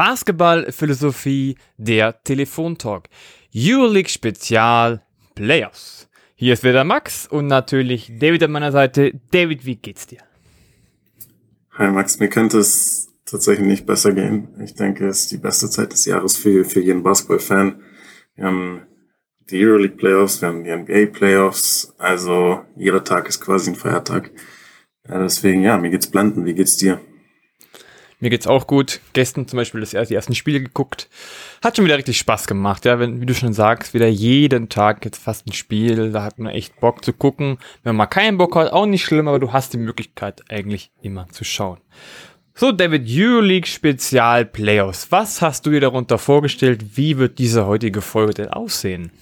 Basketballphilosophie, der Telefontalk. Euroleague Spezial Playoffs. Hier ist wieder Max und natürlich David an meiner Seite. David, wie geht's dir? Hi Max, mir könnte es tatsächlich nicht besser gehen. Ich denke, es ist die beste Zeit des Jahres für, für jeden Basketball-Fan. Wir haben die Euroleague Playoffs, wir haben die NBA Playoffs, also jeder Tag ist quasi ein Feiertag. Deswegen, ja, mir geht's blenden. Wie geht's dir? Mir geht's auch gut. Gestern zum Beispiel das erste, die ersten Spiele geguckt. Hat schon wieder richtig Spaß gemacht, ja. Wenn, wie du schon sagst, wieder jeden Tag jetzt fast ein Spiel. Da hat man echt Bock zu gucken. Wenn man mal keinen Bock hat, auch nicht schlimm, aber du hast die Möglichkeit eigentlich immer zu schauen. So, David, Euroleague Spezial Playoffs. Was hast du dir darunter vorgestellt? Wie wird diese heutige Folge denn aussehen?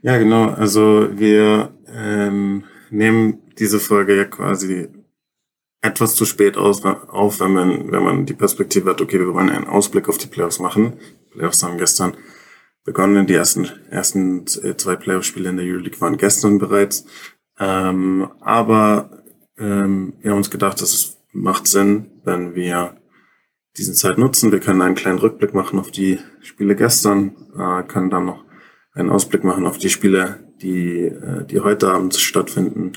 Ja, genau. Also wir ähm, nehmen diese Folge ja quasi etwas zu spät aus, auf, wenn man, wenn man die Perspektive hat, okay, wir wollen einen Ausblick auf die Playoffs machen. Die Playoffs haben gestern begonnen, die ersten, ersten zwei Playoff-Spiele in der Euroleague waren gestern bereits. Ähm, aber ähm, wir haben uns gedacht, dass es macht Sinn, wenn wir diesen Zeit nutzen. Wir können einen kleinen Rückblick machen auf die Spiele gestern, äh, können dann noch einen Ausblick machen auf die Spiele, die, äh, die heute Abend stattfinden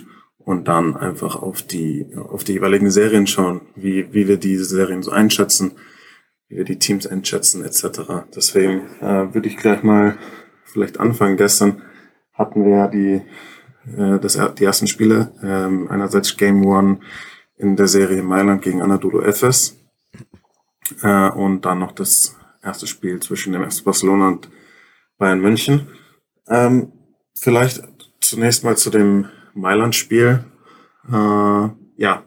und dann einfach auf die, auf die jeweiligen Serien schauen, wie, wie wir diese Serien so einschätzen, wie wir die Teams einschätzen, etc. Deswegen äh, würde ich gleich mal vielleicht anfangen. Gestern hatten wir ja die, äh, das, die ersten Spiele, ähm, einerseits Game One in der Serie Mailand gegen Anadolu Efes äh, und dann noch das erste Spiel zwischen dem FC Barcelona und Bayern München. Ähm, vielleicht zunächst mal zu dem Mailand-Spiel. Äh, ja,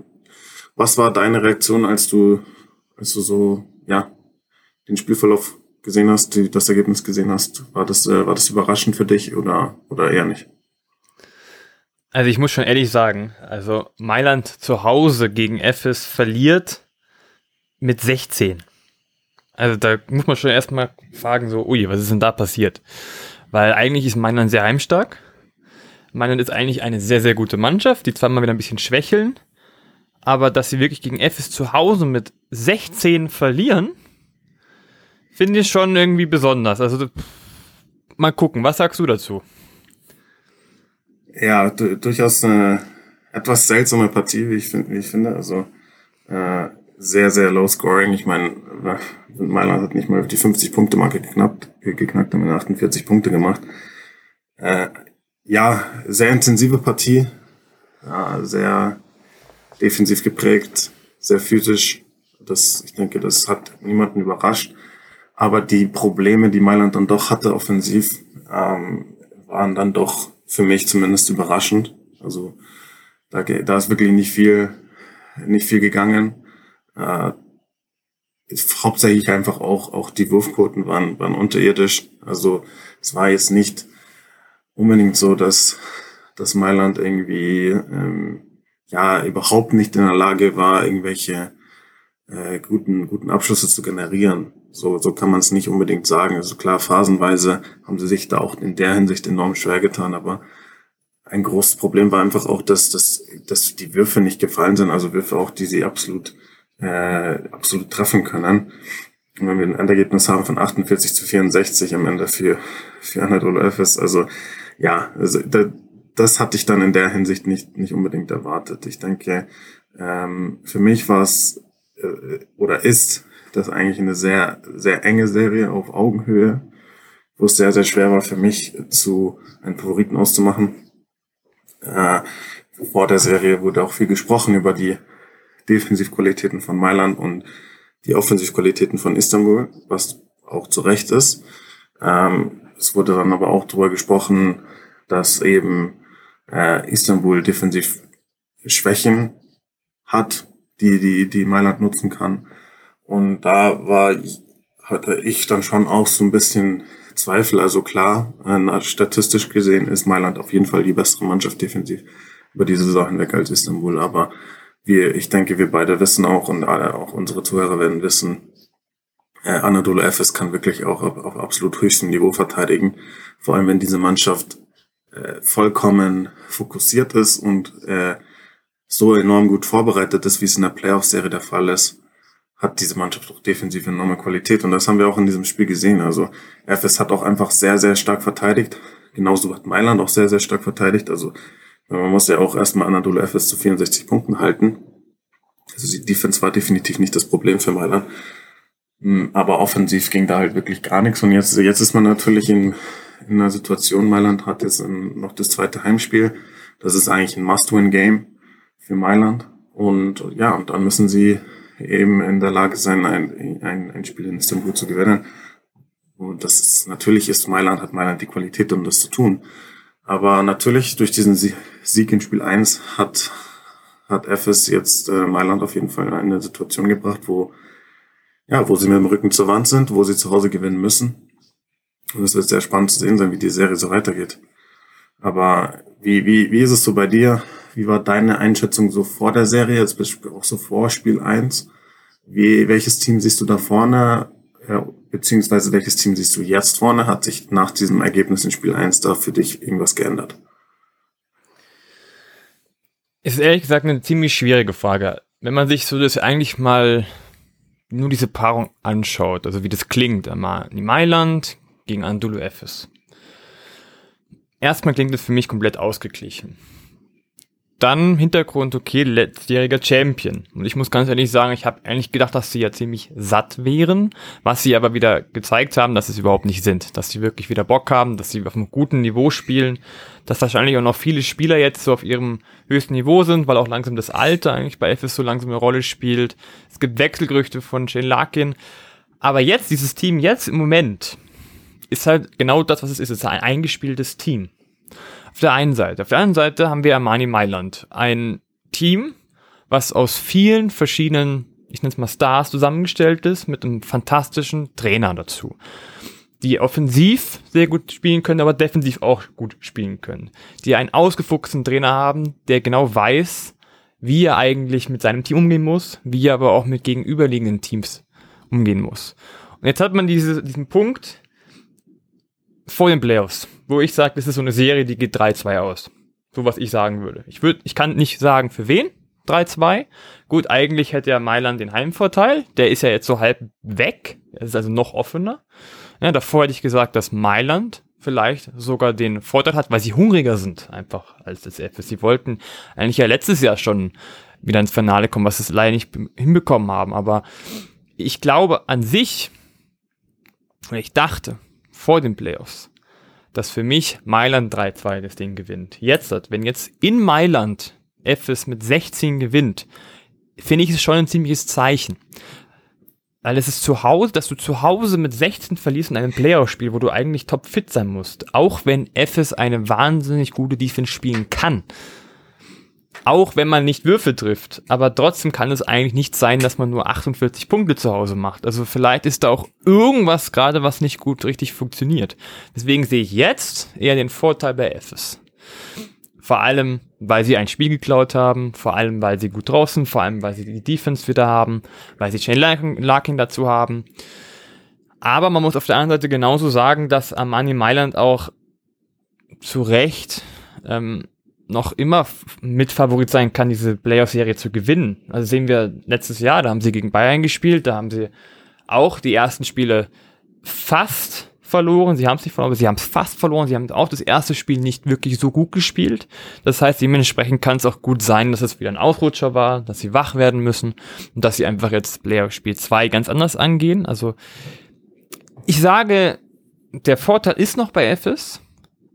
was war deine Reaktion, als du, als du so, ja, den Spielverlauf gesehen hast, die, das Ergebnis gesehen hast? War das, äh, war das überraschend für dich oder, oder eher nicht? Also ich muss schon ehrlich sagen, also Mailand zu Hause gegen Efes verliert mit 16. Also da muss man schon erstmal fragen, so, ui, was ist denn da passiert? Weil eigentlich ist Mailand sehr heimstark. Mailand ist eigentlich eine sehr, sehr gute Mannschaft, die zwar mal wieder ein bisschen schwächeln, aber dass sie wirklich gegen FS zu Hause mit 16 verlieren, finde ich schon irgendwie besonders. Also mal gucken, was sagst du dazu? Ja, durchaus eine etwas seltsame Partie, wie ich, find, wie ich finde. Also äh, sehr, sehr low scoring. Ich meine, Mailand hat nicht mal die 50-Punkte-Marke geknackt, geknackt, haben 48 Punkte gemacht. Äh, ja, sehr intensive Partie, ja, sehr defensiv geprägt, sehr physisch. Das, ich denke, das hat niemanden überrascht. Aber die Probleme, die Mailand dann doch hatte offensiv, ähm, waren dann doch für mich zumindest überraschend. Also da, da ist wirklich nicht viel, nicht viel gegangen. Äh, hauptsächlich einfach auch, auch die Wurfquoten waren, waren unterirdisch. Also es war jetzt nicht unbedingt so, dass, dass Mailand irgendwie ähm, ja überhaupt nicht in der Lage war, irgendwelche äh, guten, guten Abschlüsse zu generieren. So, so kann man es nicht unbedingt sagen. Also klar, phasenweise haben sie sich da auch in der Hinsicht enorm schwer getan, aber ein großes Problem war einfach auch, dass, dass, dass die Würfe nicht gefallen sind, also Würfe auch, die sie absolut, äh, absolut treffen können. Und wenn wir ein Endergebnis haben von 48 zu 64 am Ende für, für Anadolu Efes, also ja, also da, das hatte ich dann in der Hinsicht nicht, nicht unbedingt erwartet. Ich denke, ähm, für mich war es äh, oder ist das eigentlich eine sehr, sehr enge Serie auf Augenhöhe, wo es sehr, sehr schwer war für mich zu einen Favoriten auszumachen. Äh, vor der Serie wurde auch viel gesprochen über die Defensivqualitäten von Mailand und die Offensivqualitäten von Istanbul, was auch zu Recht ist. Ähm, es wurde dann aber auch darüber gesprochen, dass eben äh, Istanbul defensiv Schwächen hat, die, die, die Mailand nutzen kann. Und da war, hatte ich dann schon auch so ein bisschen Zweifel. Also klar, äh, statistisch gesehen ist Mailand auf jeden Fall die bessere Mannschaft defensiv über diese Saison hinweg als Istanbul. Aber wir, ich denke, wir beide wissen auch und alle, auch unsere Zuhörer werden wissen, äh, Anadolu Efes kann wirklich auch auf, auf absolut höchstem Niveau verteidigen. Vor allem, wenn diese Mannschaft äh, vollkommen fokussiert ist und äh, so enorm gut vorbereitet ist, wie es in der Playoff-Serie der Fall ist, hat diese Mannschaft auch defensiv enorme Qualität und das haben wir auch in diesem Spiel gesehen. Also FS hat auch einfach sehr, sehr stark verteidigt. Genauso hat Mailand auch sehr, sehr stark verteidigt. Also man muss ja auch erstmal Anadolu FS zu 64 Punkten halten. Also die Defense war definitiv nicht das Problem für Mailand. Hm, aber offensiv ging da halt wirklich gar nichts. Und jetzt, jetzt ist man natürlich in, in einer Situation, Mailand hat jetzt noch das zweite Heimspiel. Das ist eigentlich ein Must-Win-Game für Mailand. Und ja, und dann müssen sie eben in der Lage sein, ein, ein, ein Spiel in Istanbul zu gewinnen. Und das ist, natürlich ist Mailand, hat Mailand die Qualität, um das zu tun. Aber natürlich durch diesen Sieg in Spiel 1 hat, hat FS jetzt äh, Mailand auf jeden Fall in eine Situation gebracht, wo, ja, wo sie mit dem Rücken zur Wand sind, wo sie zu Hause gewinnen müssen. Und es wird sehr spannend zu sehen sein, wie die Serie so weitergeht. Aber wie, wie, wie ist es so bei dir? Wie war deine Einschätzung so vor der Serie, jetzt auch so vor Spiel 1? Wie, welches Team siehst du da vorne? Ja, beziehungsweise welches Team siehst du jetzt vorne? Hat sich nach diesem Ergebnis in Spiel 1 da für dich irgendwas geändert? Ist ehrlich gesagt eine ziemlich schwierige Frage. Wenn man sich so das eigentlich mal nur diese Paarung anschaut, also wie das klingt, einmal Mailand gegen Andulo Efes. Erstmal klingt es für mich komplett ausgeglichen. Dann Hintergrund, okay, letztjähriger Champion. Und ich muss ganz ehrlich sagen, ich habe eigentlich gedacht, dass sie ja ziemlich satt wären, was sie aber wieder gezeigt haben, dass es überhaupt nicht sind. Dass sie wirklich wieder Bock haben, dass sie auf einem guten Niveau spielen, dass wahrscheinlich auch noch viele Spieler jetzt so auf ihrem höchsten Niveau sind, weil auch langsam das Alter eigentlich bei FS so langsam eine Rolle spielt. Es gibt Wechselgerüchte von Shane Larkin. Aber jetzt, dieses Team jetzt im Moment, ist halt genau das, was es ist. Es ist ein eingespieltes Team. Auf der einen Seite. Auf der anderen Seite haben wir Armani Mailand. Ein Team, was aus vielen verschiedenen, ich nenne es mal Stars zusammengestellt ist, mit einem fantastischen Trainer dazu. Die offensiv sehr gut spielen können, aber defensiv auch gut spielen können. Die einen ausgefuchsten Trainer haben, der genau weiß, wie er eigentlich mit seinem Team umgehen muss, wie er aber auch mit gegenüberliegenden Teams umgehen muss. Und jetzt hat man diese, diesen Punkt vor den Playoffs wo ich sage, das ist so eine Serie, die geht 3-2 aus. So was ich sagen würde. Ich würde, ich kann nicht sagen, für wen 3-2. Gut, eigentlich hätte ja Mailand den Heimvorteil. Der ist ja jetzt so halb weg. Er ist also noch offener. Ja, davor hätte ich gesagt, dass Mailand vielleicht sogar den Vorteil hat, weil sie hungriger sind, einfach als das FS. Sie wollten eigentlich ja letztes Jahr schon wieder ins Finale kommen, was sie leider nicht hinbekommen haben. Aber ich glaube an sich, ich dachte vor den Playoffs, dass für mich Mailand 3-2 das Ding gewinnt. Jetzt, wenn jetzt in Mailand FS mit 16 gewinnt, finde ich es schon ein ziemliches Zeichen. Weil es ist zu Hause, dass du zu Hause mit 16 verlierst in einem Playoff-Spiel, wo du eigentlich topfit sein musst. Auch wenn FS eine wahnsinnig gute Defense spielen kann auch wenn man nicht Würfe trifft. Aber trotzdem kann es eigentlich nicht sein, dass man nur 48 Punkte zu Hause macht. Also vielleicht ist da auch irgendwas gerade, was nicht gut richtig funktioniert. Deswegen sehe ich jetzt eher den Vorteil bei FS. Vor allem, weil sie ein Spiel geklaut haben, vor allem, weil sie gut draußen, vor allem, weil sie die Defense wieder haben, weil sie Shane Larkin dazu haben. Aber man muss auf der anderen Seite genauso sagen, dass Armani Mailand auch zu Recht ähm, noch immer Mitfavorit sein kann, diese Playoff-Serie zu gewinnen. Also sehen wir letztes Jahr, da haben sie gegen Bayern gespielt, da haben sie auch die ersten Spiele fast verloren. Sie haben es nicht verloren, aber sie haben es fast verloren. Sie haben auch das erste Spiel nicht wirklich so gut gespielt. Das heißt, dementsprechend kann es auch gut sein, dass es wieder ein Ausrutscher war, dass sie wach werden müssen und dass sie einfach jetzt Playoff-Spiel 2 ganz anders angehen. Also ich sage, der Vorteil ist noch bei FS,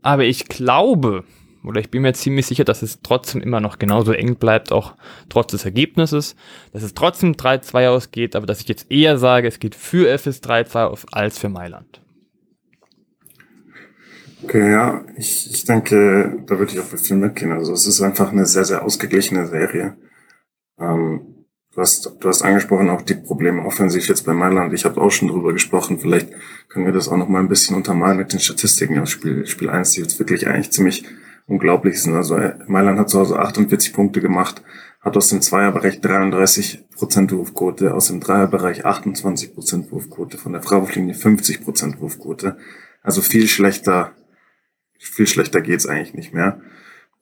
aber ich glaube, oder ich bin mir ziemlich sicher, dass es trotzdem immer noch genauso eng bleibt, auch trotz des Ergebnisses, dass es trotzdem 3-2 ausgeht, aber dass ich jetzt eher sage, es geht für FS 3-2 auf als für Mailand. Okay, ja, ich, ich denke, da würde ich auch viel mitgehen. Also es ist einfach eine sehr, sehr ausgeglichene Serie. Ähm, du, hast, du hast angesprochen auch die Probleme offensiv jetzt bei Mailand. Ich habe auch schon drüber gesprochen. Vielleicht können wir das auch noch mal ein bisschen untermalen mit den Statistiken aus Spiel, Spiel 1, die jetzt wirklich eigentlich ziemlich unglaublich sind. Also äh, Mailand hat zu Hause 48 Punkte gemacht, hat aus dem Zweierbereich 33 Prozent Wurfquote, aus dem Dreierbereich 28 Prozent Wurfquote, von der Freiwurflinie 50 Prozent Wurfquote. Also viel schlechter, viel schlechter geht's eigentlich nicht mehr.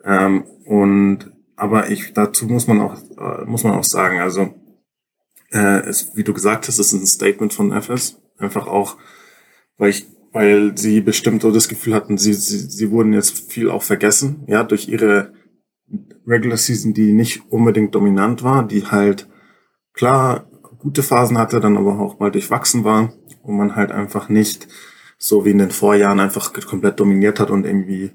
Ähm, und aber ich dazu muss man auch äh, muss man auch sagen, also äh, es, wie du gesagt hast, ist ein Statement von FS. Einfach auch, weil ich, weil sie bestimmt so das Gefühl hatten, sie, sie, sie wurden jetzt viel auch vergessen, ja, durch ihre Regular Season, die nicht unbedingt dominant war, die halt klar gute Phasen hatte, dann aber auch mal durchwachsen war und man halt einfach nicht so wie in den Vorjahren einfach komplett dominiert hat und irgendwie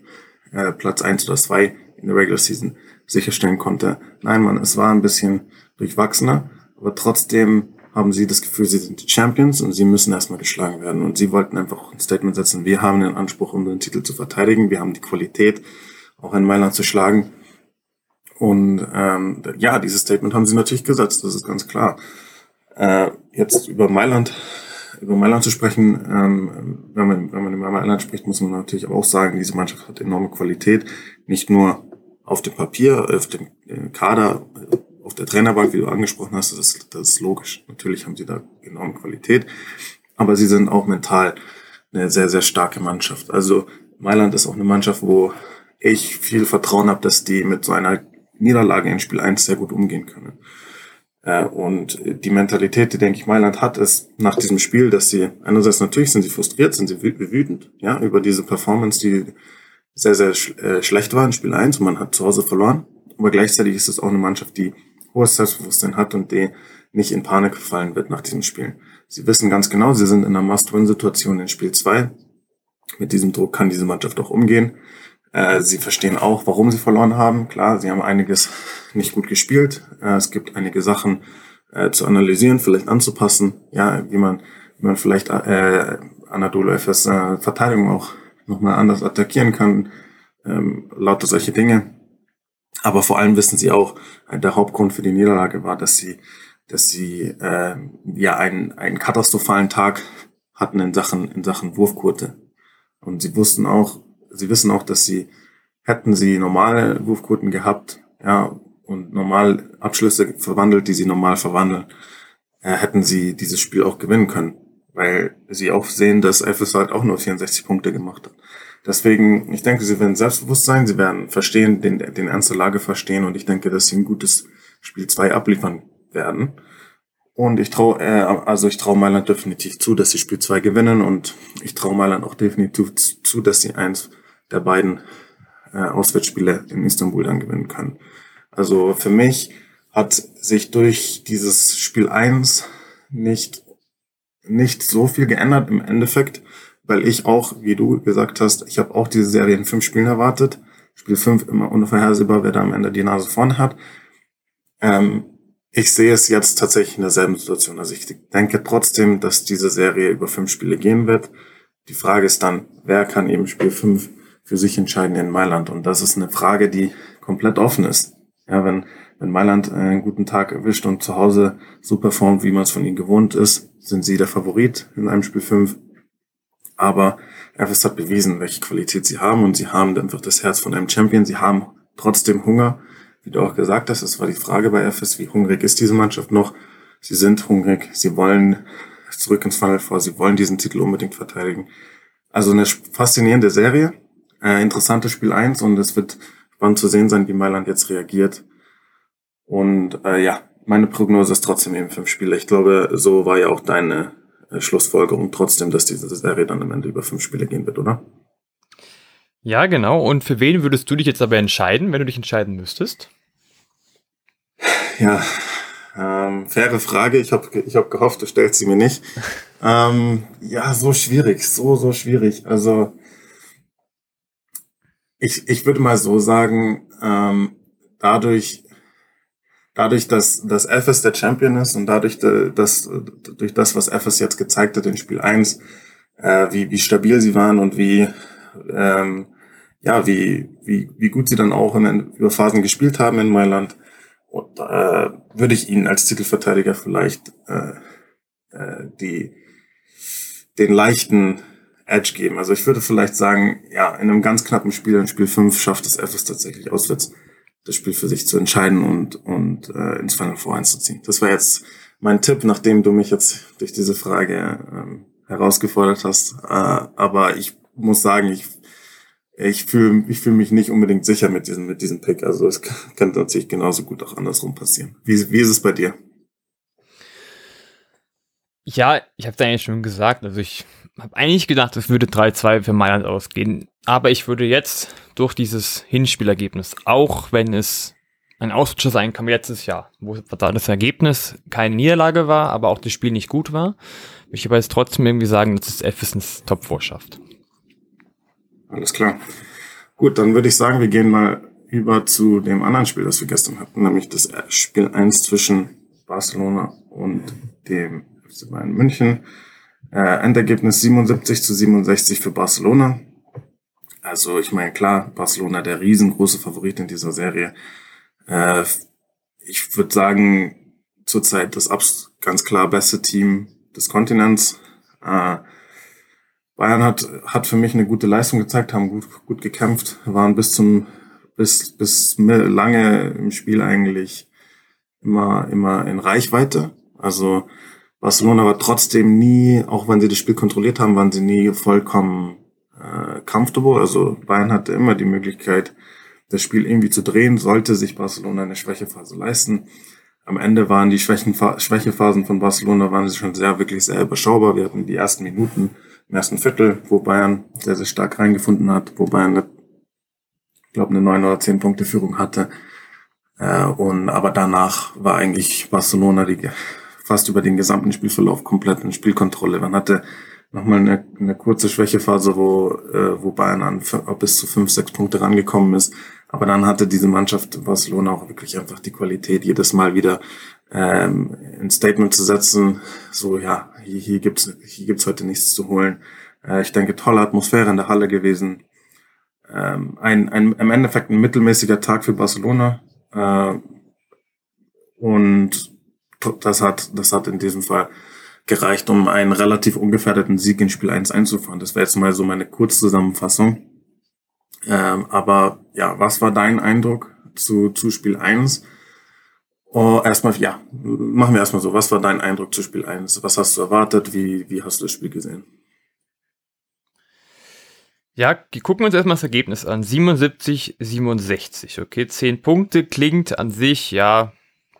äh, Platz eins oder zwei in der Regular Season sicherstellen konnte. Nein, man, es war ein bisschen durchwachsener, aber trotzdem haben sie das Gefühl, sie sind die Champions und sie müssen erstmal geschlagen werden. Und sie wollten einfach ein Statement setzen, wir haben den Anspruch, den Titel zu verteidigen, wir haben die Qualität, auch in Mailand zu schlagen. Und ähm, ja, dieses Statement haben sie natürlich gesetzt, das ist ganz klar. Äh, jetzt über Mailand, über Mailand zu sprechen, ähm, wenn man, wenn man über Mailand spricht, muss man natürlich auch sagen, diese Mannschaft hat enorme Qualität, nicht nur auf dem Papier, auf dem äh, Kader, auf der Trainerbank, wie du angesprochen hast, das das ist logisch. Natürlich haben sie da enorme Qualität, aber sie sind auch mental eine sehr, sehr starke Mannschaft. Also Mailand ist auch eine Mannschaft, wo ich viel Vertrauen habe, dass die mit so einer Niederlage in Spiel 1 sehr gut umgehen können. Äh, und die Mentalität, die, denke ich, Mailand hat, ist nach diesem Spiel, dass sie, einerseits natürlich sind sie frustriert, sind sie wütend, ja, über diese Performance, die sehr, sehr äh, schlecht war in Spiel 1 und man hat zu Hause verloren. Aber gleichzeitig ist es auch eine Mannschaft, die hohes Selbstbewusstsein hat und die nicht in Panik fallen wird nach diesem Spiel. Sie wissen ganz genau, sie sind in einer Must-Win-Situation in Spiel 2. Mit diesem Druck kann diese Mannschaft auch umgehen. Äh, sie verstehen auch, warum sie verloren haben. Klar, sie haben einiges nicht gut gespielt. Äh, es gibt einige Sachen äh, zu analysieren, vielleicht anzupassen. Ja, wie man, wie man vielleicht äh, Anadolu FS äh, Verteidigung auch nochmal anders attackieren kann. Ähm, lauter solche Dinge. Aber vor allem wissen sie auch, äh, der Hauptgrund für die Niederlage war, dass sie, dass sie äh, ja einen, einen katastrophalen Tag hatten in Sachen, in Sachen Wurfquote. Und sie wussten auch, sie wissen auch, dass sie, hätten sie normale Wurfquoten gehabt, ja, und normal Abschlüsse verwandelt, die sie normal verwandeln, äh, hätten sie dieses Spiel auch gewinnen können, weil sie auch sehen, dass FS halt auch nur 64 Punkte gemacht hat. Deswegen, ich denke, sie werden selbstbewusst sein, sie werden verstehen, den, den Ernst der Lage verstehen und ich denke, dass sie ein gutes Spiel 2 abliefern werden. Und ich traue, äh, also ich traue Mailand definitiv zu, dass sie Spiel 2 gewinnen und ich traue Mailand auch definitiv zu, dass sie eins der beiden äh, Auswärtsspiele in Istanbul dann gewinnen können. Also für mich hat sich durch dieses Spiel 1 nicht, nicht so viel geändert im Endeffekt, weil ich auch, wie du gesagt hast, ich habe auch diese Serie in fünf Spielen erwartet. Spiel 5 immer unvorhersehbar, wer da am Ende die Nase vorne hat. Ähm, ich sehe es jetzt tatsächlich in derselben Situation. Also ich denke trotzdem, dass diese Serie über fünf Spiele gehen wird. Die Frage ist dann, wer kann eben Spiel 5 für sich entscheiden in Mailand? Und das ist eine Frage, die komplett offen ist. Ja, wenn, wenn Mailand einen guten Tag erwischt und zu Hause so performt, wie man es von ihnen gewohnt ist, sind sie der Favorit in einem Spiel 5. Aber FS hat bewiesen, welche Qualität sie haben und sie haben einfach das Herz von einem Champion. Sie haben trotzdem Hunger. Wie du auch gesagt hast, das war die Frage bei FS, wie hungrig ist diese Mannschaft noch? Sie sind hungrig, sie wollen zurück ins Final vor, sie wollen diesen Titel unbedingt verteidigen. Also eine faszinierende Serie, äh, interessantes Spiel 1 und es wird spannend zu sehen sein, wie Mailand jetzt reagiert. Und äh, ja, meine Prognose ist trotzdem eben fünf Spiele. Ich glaube, so war ja auch deine Schlussfolgerung trotzdem, dass diese Serie dann am Ende über fünf Spiele gehen wird, oder? Ja, genau. Und für wen würdest du dich jetzt aber entscheiden, wenn du dich entscheiden müsstest? Ja, ähm, faire Frage. Ich habe ich hab gehofft, du stellst sie mir nicht. ähm, ja, so schwierig, so, so schwierig. Also ich, ich würde mal so sagen, ähm, dadurch, dadurch, dass, dass FS der Champion ist und dadurch, dass, durch das, was FS jetzt gezeigt hat in Spiel 1, äh, wie, wie stabil sie waren und wie, ähm, ja, wie, wie, wie gut sie dann auch in, über Phasen gespielt haben in Mailand, und, äh, würde ich ihnen als Titelverteidiger vielleicht äh, äh, die, den leichten Edge geben. Also ich würde vielleicht sagen, ja, in einem ganz knappen Spiel, in Spiel 5, schafft es FS tatsächlich auswärts, das Spiel für sich zu entscheiden und, und äh, ins Final Four einzuziehen. Das war jetzt mein Tipp, nachdem du mich jetzt durch diese Frage ähm, herausgefordert hast. Äh, aber ich muss sagen, ich ich fühle ich fühl mich nicht unbedingt sicher mit diesem, mit diesem Pick. Also es kann natürlich genauso gut auch andersrum passieren. Wie, wie ist es bei dir? Ja, ich habe es eigentlich schon gesagt. Also ich habe eigentlich gedacht, es würde 3-2 für Mailand ausgehen. Aber ich würde jetzt durch dieses Hinspielergebnis, auch wenn es ein Ausrutscher sein kann letztes Jahr, wo da das Ergebnis keine Niederlage war, aber auch das Spiel nicht gut war, würde ich aber jetzt trotzdem irgendwie sagen, dass es Eversons Top vorschafft. Alles klar. Gut, dann würde ich sagen, wir gehen mal über zu dem anderen Spiel, das wir gestern hatten, nämlich das Spiel 1 zwischen Barcelona und dem FC Bayern München. Äh, Endergebnis 77 zu 67 für Barcelona. Also ich meine, klar, Barcelona der riesengroße Favorit in dieser Serie. Äh, ich würde sagen, zurzeit das ganz klar beste Team des Kontinents. Äh, Bayern hat, hat für mich eine gute Leistung gezeigt, haben gut, gut gekämpft, waren bis zum, bis, bis lange im Spiel eigentlich immer, immer in Reichweite. Also Barcelona war trotzdem nie, auch wenn sie das Spiel kontrolliert haben, waren sie nie vollkommen äh, comfortable. Also Bayern hatte immer die Möglichkeit, das Spiel irgendwie zu drehen, sollte sich Barcelona eine Schwächephase leisten. Am Ende waren die Schwächephasen von Barcelona waren schon sehr, wirklich sehr überschaubar. Wir hatten die ersten Minuten im ersten Viertel, wo Bayern sehr, sehr stark reingefunden hat, wo Bayern, ich glaube, eine neun oder zehn Punkte Führung hatte. Äh, und aber danach war eigentlich Barcelona die fast über den gesamten Spielverlauf komplett in Spielkontrolle. Man hatte nochmal eine, eine kurze Schwächephase, wo, äh, wo Bayern an bis zu fünf, sechs Punkte rangekommen ist. Aber dann hatte diese Mannschaft Barcelona auch wirklich einfach die Qualität, jedes Mal wieder ähm, ein Statement zu setzen, so ja, hier, hier gibt's hier gibt's heute nichts zu holen. Äh, ich denke, tolle Atmosphäre in der Halle gewesen. Ähm, ein, ein, im Endeffekt ein mittelmäßiger Tag für Barcelona. Äh, und das hat, das hat in diesem Fall gereicht, um einen relativ ungefährdeten Sieg in Spiel 1 einzufahren. Das wäre jetzt mal so meine Kurzzusammenfassung. Ähm, aber ja, was war dein Eindruck zu, zu Spiel 1? Oh, erstmal, ja, machen wir erstmal so. Was war dein Eindruck zu Spiel 1? Was hast du erwartet? Wie, wie hast du das Spiel gesehen? Ja, gucken wir uns erstmal das Ergebnis an. 77, 67. Okay, 10 Punkte klingt an sich, ja,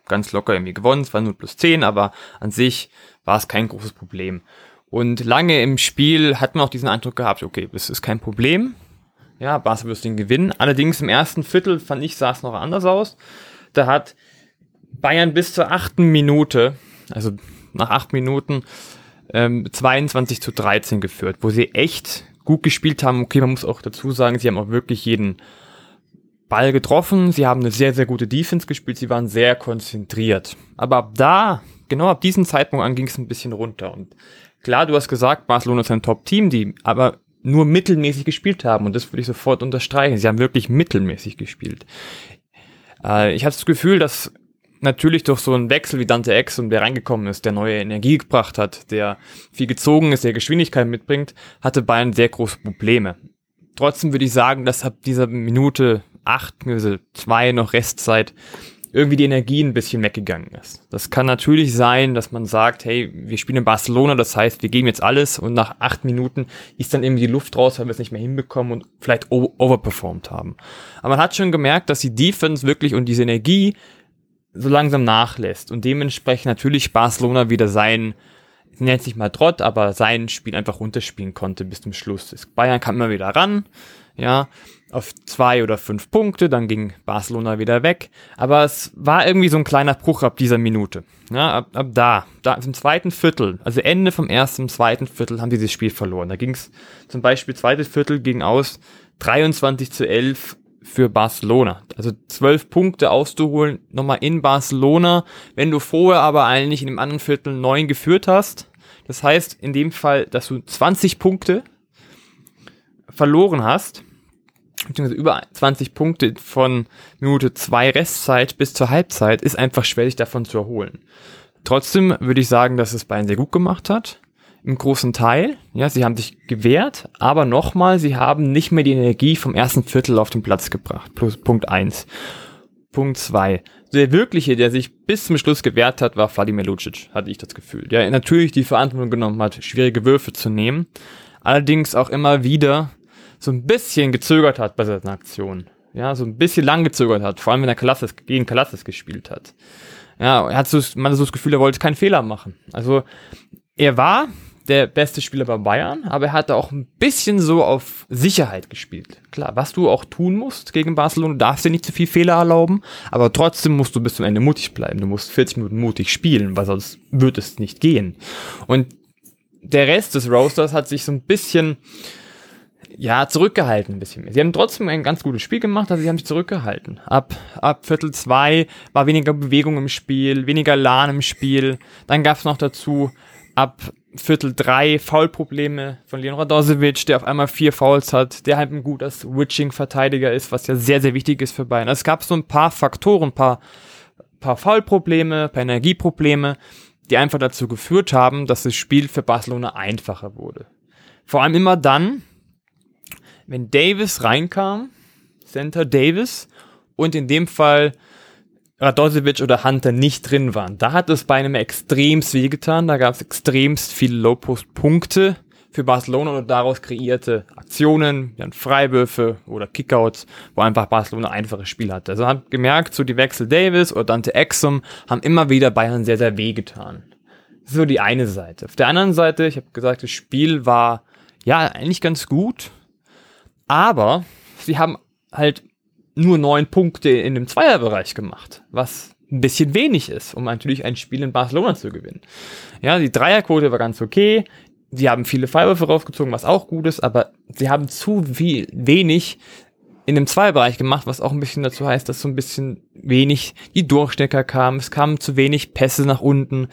ganz locker irgendwie gewonnen. Es war nur plus 10, aber an sich war es kein großes Problem. Und lange im Spiel hat man auch diesen Eindruck gehabt, okay, das ist kein Problem. Ja, Barca wird den gewinnen. Allerdings im ersten Viertel, fand ich, sah es noch anders aus. Da hat Bayern bis zur achten Minute, also nach acht Minuten, ähm, 22 zu 13 geführt, wo sie echt gut gespielt haben. Okay, man muss auch dazu sagen, sie haben auch wirklich jeden Ball getroffen. Sie haben eine sehr, sehr gute Defense gespielt. Sie waren sehr konzentriert. Aber ab da, genau ab diesem Zeitpunkt an, ging es ein bisschen runter. Und klar, du hast gesagt, Barcelona ist ein Top-Team, die aber nur mittelmäßig gespielt haben. Und das würde ich sofort unterstreichen. Sie haben wirklich mittelmäßig gespielt. Äh, ich hatte das Gefühl, dass natürlich durch so einen Wechsel wie Dante Exum, der reingekommen ist, der neue Energie gebracht hat, der viel gezogen ist, der Geschwindigkeit mitbringt, hatte Bayern sehr große Probleme. Trotzdem würde ich sagen, dass ab dieser Minute acht, also zwei noch Restzeit, irgendwie die Energie ein bisschen weggegangen ist. Das kann natürlich sein, dass man sagt, hey, wir spielen in Barcelona, das heißt, wir geben jetzt alles und nach acht Minuten ist dann irgendwie die Luft raus, weil wir es nicht mehr hinbekommen und vielleicht overperformed haben. Aber man hat schon gemerkt, dass die Defense wirklich und diese Energie so langsam nachlässt und dementsprechend natürlich Barcelona wieder sein, nennt sich mal Trott, aber sein Spiel einfach runterspielen konnte bis zum Schluss. Bayern kam immer wieder ran, ja, auf zwei oder fünf Punkte, dann ging Barcelona wieder weg. Aber es war irgendwie so ein kleiner Bruch ab dieser Minute. Ja, ab, ab da, da im zweiten Viertel, also Ende vom ersten, zweiten Viertel haben die dieses Spiel verloren. Da ging es zum Beispiel zweites Viertel ging aus 23 zu 11 für Barcelona. Also zwölf Punkte auszuholen, nochmal in Barcelona, wenn du vorher aber eigentlich in dem anderen Viertel neun geführt hast. Das heißt in dem Fall, dass du 20 Punkte verloren hast beziehungsweise über 20 Punkte von Minute 2 Restzeit bis zur Halbzeit ist einfach schwer, sich davon zu erholen. Trotzdem würde ich sagen, dass es Bayern sehr gut gemacht hat. Im großen Teil. Ja, sie haben sich gewehrt, aber nochmal, sie haben nicht mehr die Energie vom ersten Viertel auf den Platz gebracht. Plus Punkt 1. Punkt 2. Der wirkliche, der sich bis zum Schluss gewehrt hat, war Vladimir Lucic, hatte ich das Gefühl. Der natürlich die Verantwortung genommen hat, schwierige Würfe zu nehmen. Allerdings auch immer wieder so ein bisschen gezögert hat bei seiner Aktion. Ja, so ein bisschen lang gezögert hat, vor allem wenn er Kalassis, gegen Kalassis gespielt hat. Ja, er hat so, man hat so das Gefühl, er wollte keinen Fehler machen. Also, er war der beste Spieler bei Bayern, aber er hatte auch ein bisschen so auf Sicherheit gespielt. Klar, was du auch tun musst gegen Barcelona, du darfst dir nicht zu viel Fehler erlauben, aber trotzdem musst du bis zum Ende mutig bleiben. Du musst 40 Minuten mutig spielen, weil sonst wird es nicht gehen. Und der Rest des Roasters hat sich so ein bisschen, ja, zurückgehalten ein bisschen mehr. Sie haben trotzdem ein ganz gutes Spiel gemacht, aber sie haben sich zurückgehalten. Ab, ab Viertel zwei war weniger Bewegung im Spiel, weniger Lahn im Spiel. Dann gab es noch dazu ab Viertel drei Foulprobleme von Leon Radosevic, der auf einmal vier Fouls hat, der halt ein guter Switching-Verteidiger ist, was ja sehr, sehr wichtig ist für Bayern. Also es gab so ein paar Faktoren, ein paar, paar Foulprobleme, paar Energieprobleme, die einfach dazu geführt haben, dass das Spiel für Barcelona einfacher wurde. Vor allem immer dann, wenn Davis reinkam, Center Davis, und in dem Fall Radosevic oder Hunter nicht drin waren. Da hat es bei einem extremst wehgetan. Da gab es extremst viele Low-Post-Punkte für Barcelona und daraus kreierte Aktionen, dann Freiwürfe oder Kickouts, wo einfach Barcelona einfaches Spiel hatte. Also hat gemerkt, so die Wechsel Davis oder Dante Exum haben immer wieder Bayern sehr, sehr wehgetan. So die eine Seite. Auf der anderen Seite, ich habe gesagt, das Spiel war ja eigentlich ganz gut, aber sie haben halt nur neun Punkte in dem Zweierbereich gemacht, was ein bisschen wenig ist, um natürlich ein Spiel in Barcelona zu gewinnen. Ja, die Dreierquote war ganz okay. Sie haben viele Freiwürfe rausgezogen, was auch gut ist, aber sie haben zu viel, wenig in dem Zweierbereich gemacht, was auch ein bisschen dazu heißt, dass so ein bisschen wenig die Durchstecker kamen. Es kamen zu wenig Pässe nach unten.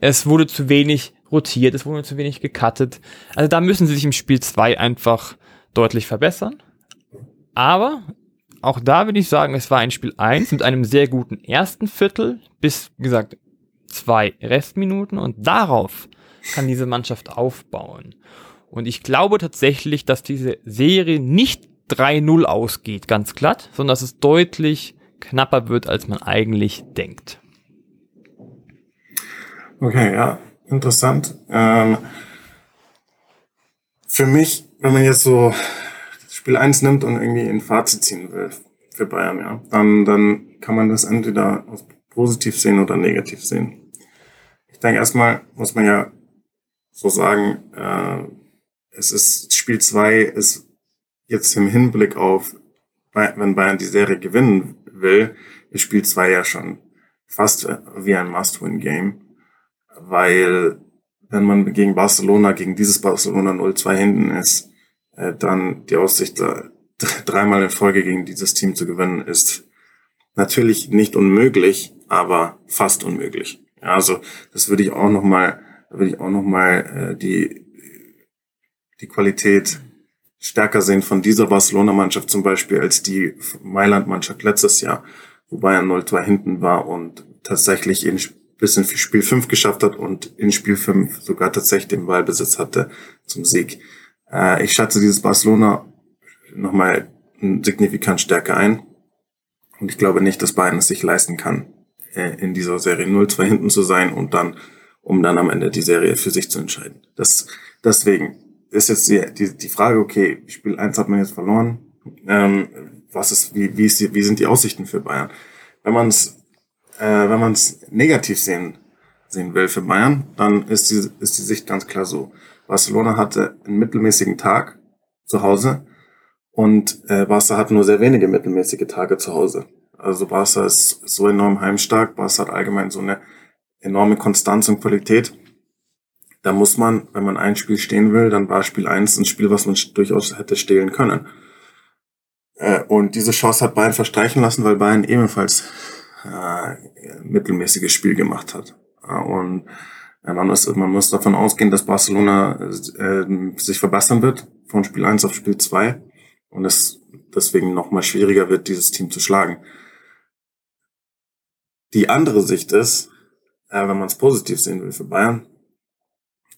Es wurde zu wenig rotiert. Es wurde zu wenig gecuttet. Also da müssen sie sich im Spiel 2 einfach deutlich verbessern. Aber auch da würde ich sagen, es war ein Spiel 1 mit einem sehr guten ersten Viertel bis, wie gesagt, zwei Restminuten und darauf kann diese Mannschaft aufbauen. Und ich glaube tatsächlich, dass diese Serie nicht 3-0 ausgeht, ganz glatt, sondern dass es deutlich knapper wird, als man eigentlich denkt. Okay, ja, interessant. Ähm, für mich, wenn man jetzt so Spiel 1 nimmt und irgendwie ein Fazit ziehen will für Bayern, ja, dann, dann kann man das entweder positiv sehen oder negativ sehen. Ich denke, erstmal muss man ja so sagen, äh, es ist Spiel 2 ist jetzt im Hinblick auf, wenn Bayern die Serie gewinnen will, ist Spiel 2 ja schon fast wie ein Must-Win-Game, weil wenn man gegen Barcelona, gegen dieses Barcelona 0-2 hinten ist, äh, dann die Aussicht, dreimal in Folge gegen dieses Team zu gewinnen, ist natürlich nicht unmöglich, aber fast unmöglich. Ja, also das würde ich auch noch mal, würde ich auch noch mal äh, die die Qualität stärker sehen von dieser Barcelona-Mannschaft zum Beispiel als die Mailand-Mannschaft letztes Jahr, wo Bayern 0-2 hinten war und tatsächlich in bis in Spiel 5 geschafft hat und in Spiel 5 sogar tatsächlich den Ballbesitz hatte zum Sieg. Äh, ich schätze dieses Barcelona nochmal signifikant stärker ein. Und ich glaube nicht, dass Bayern es sich leisten kann, äh, in dieser Serie 0-2 hinten zu sein und dann, um dann am Ende die Serie für sich zu entscheiden. Das, deswegen ist jetzt die, die, die Frage, okay, Spiel 1 hat man jetzt verloren. Ähm, was ist, wie, wie, ist die, wie sind die Aussichten für Bayern? Wenn man es äh, wenn man es negativ sehen, sehen will für Bayern, dann ist die, ist die Sicht ganz klar so. Barcelona hatte einen mittelmäßigen Tag zu Hause und äh, Barca hat nur sehr wenige mittelmäßige Tage zu Hause. Also Barca ist so enorm heimstark, Barca hat allgemein so eine enorme Konstanz und Qualität. Da muss man, wenn man ein Spiel stehen will, dann war Spiel eins ein Spiel, was man durchaus hätte stehlen können. Äh, und diese Chance hat Bayern verstreichen lassen, weil Bayern ebenfalls äh, mittelmäßiges Spiel gemacht hat. Äh, und man muss, man muss davon ausgehen, dass Barcelona äh, sich verbessern wird von Spiel 1 auf Spiel 2 und es deswegen nochmal schwieriger wird, dieses Team zu schlagen. Die andere Sicht ist, äh, wenn man es positiv sehen will für Bayern,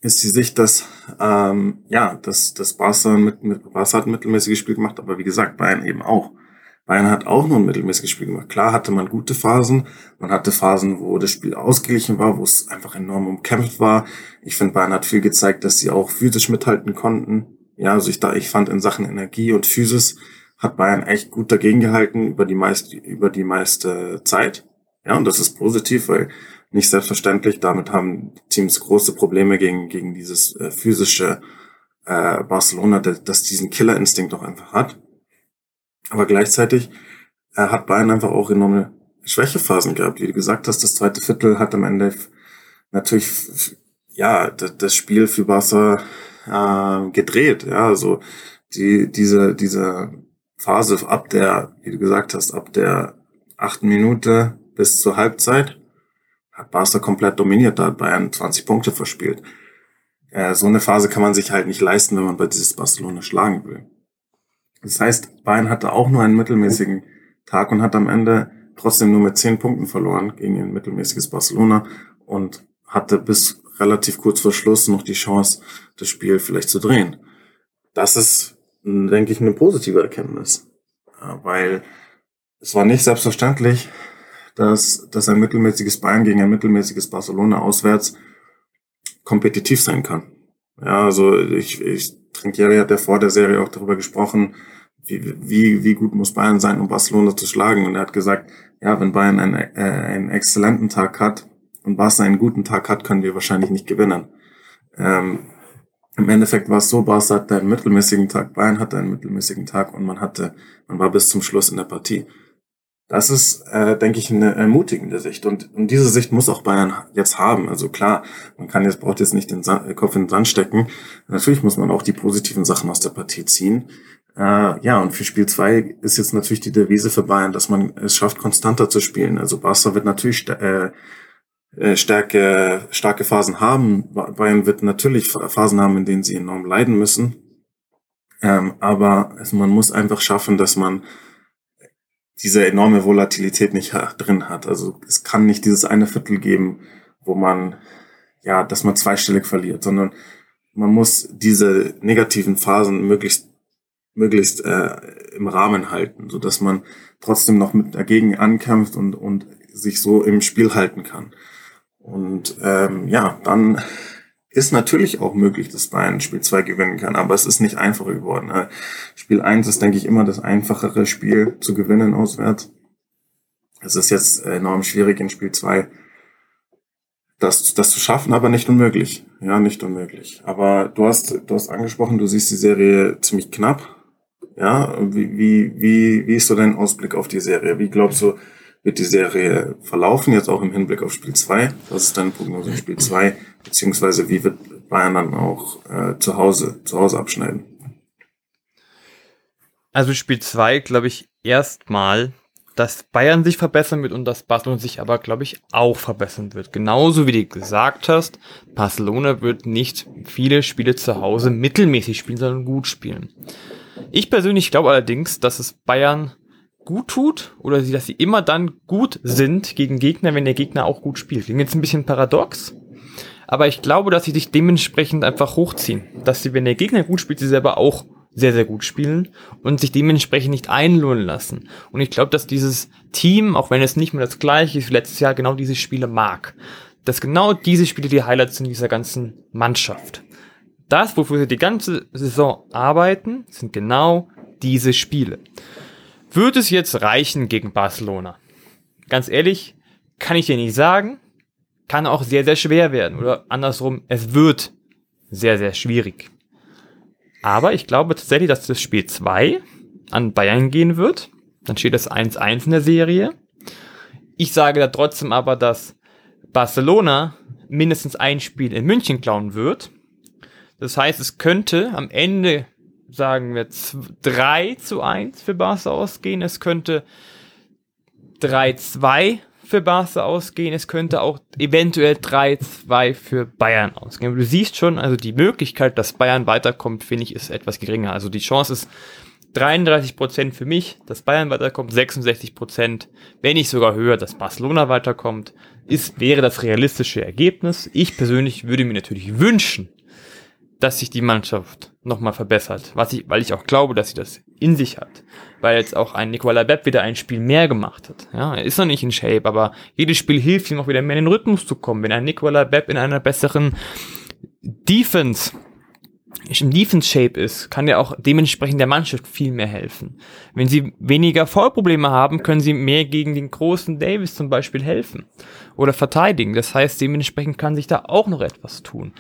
ist die Sicht, dass ähm, ja, dass das Barca mit, mit Barca hat ein mittelmäßiges Spiel gemacht, aber wie gesagt, Bayern eben auch. Bayern hat auch nur ein mittelmäßiges Spiel gemacht. Klar hatte man gute Phasen. Man hatte Phasen, wo das Spiel ausgeglichen war, wo es einfach enorm umkämpft war. Ich finde, Bayern hat viel gezeigt, dass sie auch physisch mithalten konnten. Ja, also ich, da, ich fand in Sachen Energie und Physis hat Bayern echt gut dagegen gehalten über die meiste, über die meiste Zeit. Ja, und das ist positiv, weil nicht selbstverständlich. Damit haben Teams große Probleme gegen, gegen dieses äh, physische äh, Barcelona, das diesen Killerinstinkt auch einfach hat. Aber gleichzeitig äh, hat Bayern einfach auch enorme Schwächephasen gehabt. Wie du gesagt hast, das zweite Viertel hat am Ende natürlich ja das Spiel für Barca äh, gedreht. Ja, also die diese diese Phase ab der, wie du gesagt hast, ab der achten Minute bis zur Halbzeit hat Barca komplett dominiert, da hat Bayern 20 Punkte verspielt. Äh, so eine Phase kann man sich halt nicht leisten, wenn man bei dieses Barcelona schlagen will. Das heißt, Bayern hatte auch nur einen mittelmäßigen Tag und hat am Ende trotzdem nur mit 10 Punkten verloren gegen ein mittelmäßiges Barcelona und hatte bis relativ kurz vor Schluss noch die Chance, das Spiel vielleicht zu drehen. Das ist, denke ich, eine positive Erkenntnis, weil es war nicht selbstverständlich, dass, dass ein mittelmäßiges Bayern gegen ein mittelmäßiges Barcelona auswärts kompetitiv sein kann. Ja, also ich, ich Trinkieri hat ja vor der Serie auch darüber gesprochen, wie, wie, wie gut muss Bayern sein, um Barcelona zu schlagen. Und er hat gesagt, ja, wenn Bayern einen, äh, einen exzellenten Tag hat und Barca einen guten Tag hat, können wir wahrscheinlich nicht gewinnen. Ähm, Im Endeffekt war es so, Barca hatte einen mittelmäßigen Tag, Bayern hatte einen mittelmäßigen Tag und man hatte, man war bis zum Schluss in der Partie. Das ist, äh, denke ich, eine ermutigende Sicht. Und, und diese Sicht muss auch Bayern jetzt haben. Also klar, man kann jetzt, braucht jetzt nicht den äh, Kopf in den Sand stecken. Natürlich muss man auch die positiven Sachen aus der Partie ziehen. Äh, ja, und für Spiel zwei ist jetzt natürlich die Devise für Bayern, dass man es schafft, konstanter zu spielen. Also Barca wird natürlich äh, äh, starke, starke Phasen haben. Bayern wird natürlich Phasen haben, in denen sie enorm leiden müssen. Ähm, aber man muss einfach schaffen, dass man diese enorme Volatilität nicht drin hat. Also es kann nicht dieses eine Viertel geben, wo man, ja, dass man zweistellig verliert, sondern man muss diese negativen Phasen möglichst, möglichst äh, im Rahmen halten, so dass man trotzdem noch mit dagegen ankämpft und, und sich so im Spiel halten kann. Und ähm, ja, dann ist natürlich auch möglich, dass Bayern Spiel 2 gewinnen kann, aber es ist nicht einfacher geworden. Ne? Spiel 1 ist, denke ich, immer das einfachere Spiel zu gewinnen auswärts. Es ist jetzt enorm schwierig in Spiel 2 das, das zu schaffen, aber nicht unmöglich. Ja, nicht unmöglich. Aber du hast, du hast angesprochen, du siehst die Serie ziemlich knapp. Ja, wie, wie, wie, wie ist so dein Ausblick auf die Serie? Wie glaubst du, wird die Serie verlaufen, jetzt auch im Hinblick auf Spiel 2? Was ist deine Prognose in Spiel 2? Beziehungsweise wie wird Bayern dann auch äh, zu Hause, zu Hause abschneiden? Also Spiel 2 glaube ich erstmal, dass Bayern sich verbessern wird und dass Barcelona sich aber, glaube ich, auch verbessern wird. Genauso wie du gesagt hast, Barcelona wird nicht viele Spiele zu Hause mittelmäßig spielen, sondern gut spielen. Ich persönlich glaube allerdings, dass es Bayern gut tut oder dass sie immer dann gut sind gegen Gegner, wenn der Gegner auch gut spielt. Klingt jetzt ein bisschen paradox, aber ich glaube, dass sie sich dementsprechend einfach hochziehen. Dass sie, wenn der Gegner gut spielt, sie selber auch sehr, sehr gut spielen und sich dementsprechend nicht einlohnen lassen. Und ich glaube, dass dieses Team, auch wenn es nicht mehr das gleiche ist wie letztes Jahr, genau diese Spiele mag. Dass genau diese Spiele die Highlights sind dieser ganzen Mannschaft. Das, wofür sie die ganze Saison arbeiten, sind genau diese Spiele. Wird es jetzt reichen gegen Barcelona? Ganz ehrlich, kann ich dir nicht sagen. Kann auch sehr, sehr schwer werden. Oder andersrum, es wird sehr, sehr schwierig. Aber ich glaube tatsächlich, dass das Spiel 2 an Bayern gehen wird. Dann steht es 1-1 in der Serie. Ich sage da trotzdem aber, dass Barcelona mindestens ein Spiel in München klauen wird. Das heißt, es könnte am Ende sagen wir, 3 zu 1 für Barca ausgehen. Es könnte 3-2 für Barca ausgehen. Es könnte auch eventuell 3-2 für Bayern ausgehen. Du siehst schon, also die Möglichkeit, dass Bayern weiterkommt, finde ich, ist etwas geringer. Also die Chance ist 33% für mich, dass Bayern weiterkommt, 66%, wenn nicht sogar höher, dass Barcelona weiterkommt, ist, wäre das realistische Ergebnis. Ich persönlich würde mir natürlich wünschen, dass sich die Mannschaft nochmal verbessert, was ich, weil ich auch glaube, dass sie das in sich hat, weil jetzt auch ein Nicola Bepp wieder ein Spiel mehr gemacht hat. Ja, er ist noch nicht in Shape, aber jedes Spiel hilft ihm auch wieder mehr in den Rhythmus zu kommen. Wenn ein Nicola Bepp in einer besseren Defense im Defense-Shape ist, kann ja auch dementsprechend der Mannschaft viel mehr helfen. Wenn sie weniger Vollprobleme haben, können sie mehr gegen den großen Davis zum Beispiel helfen oder verteidigen. Das heißt, dementsprechend kann sich da auch noch etwas tun.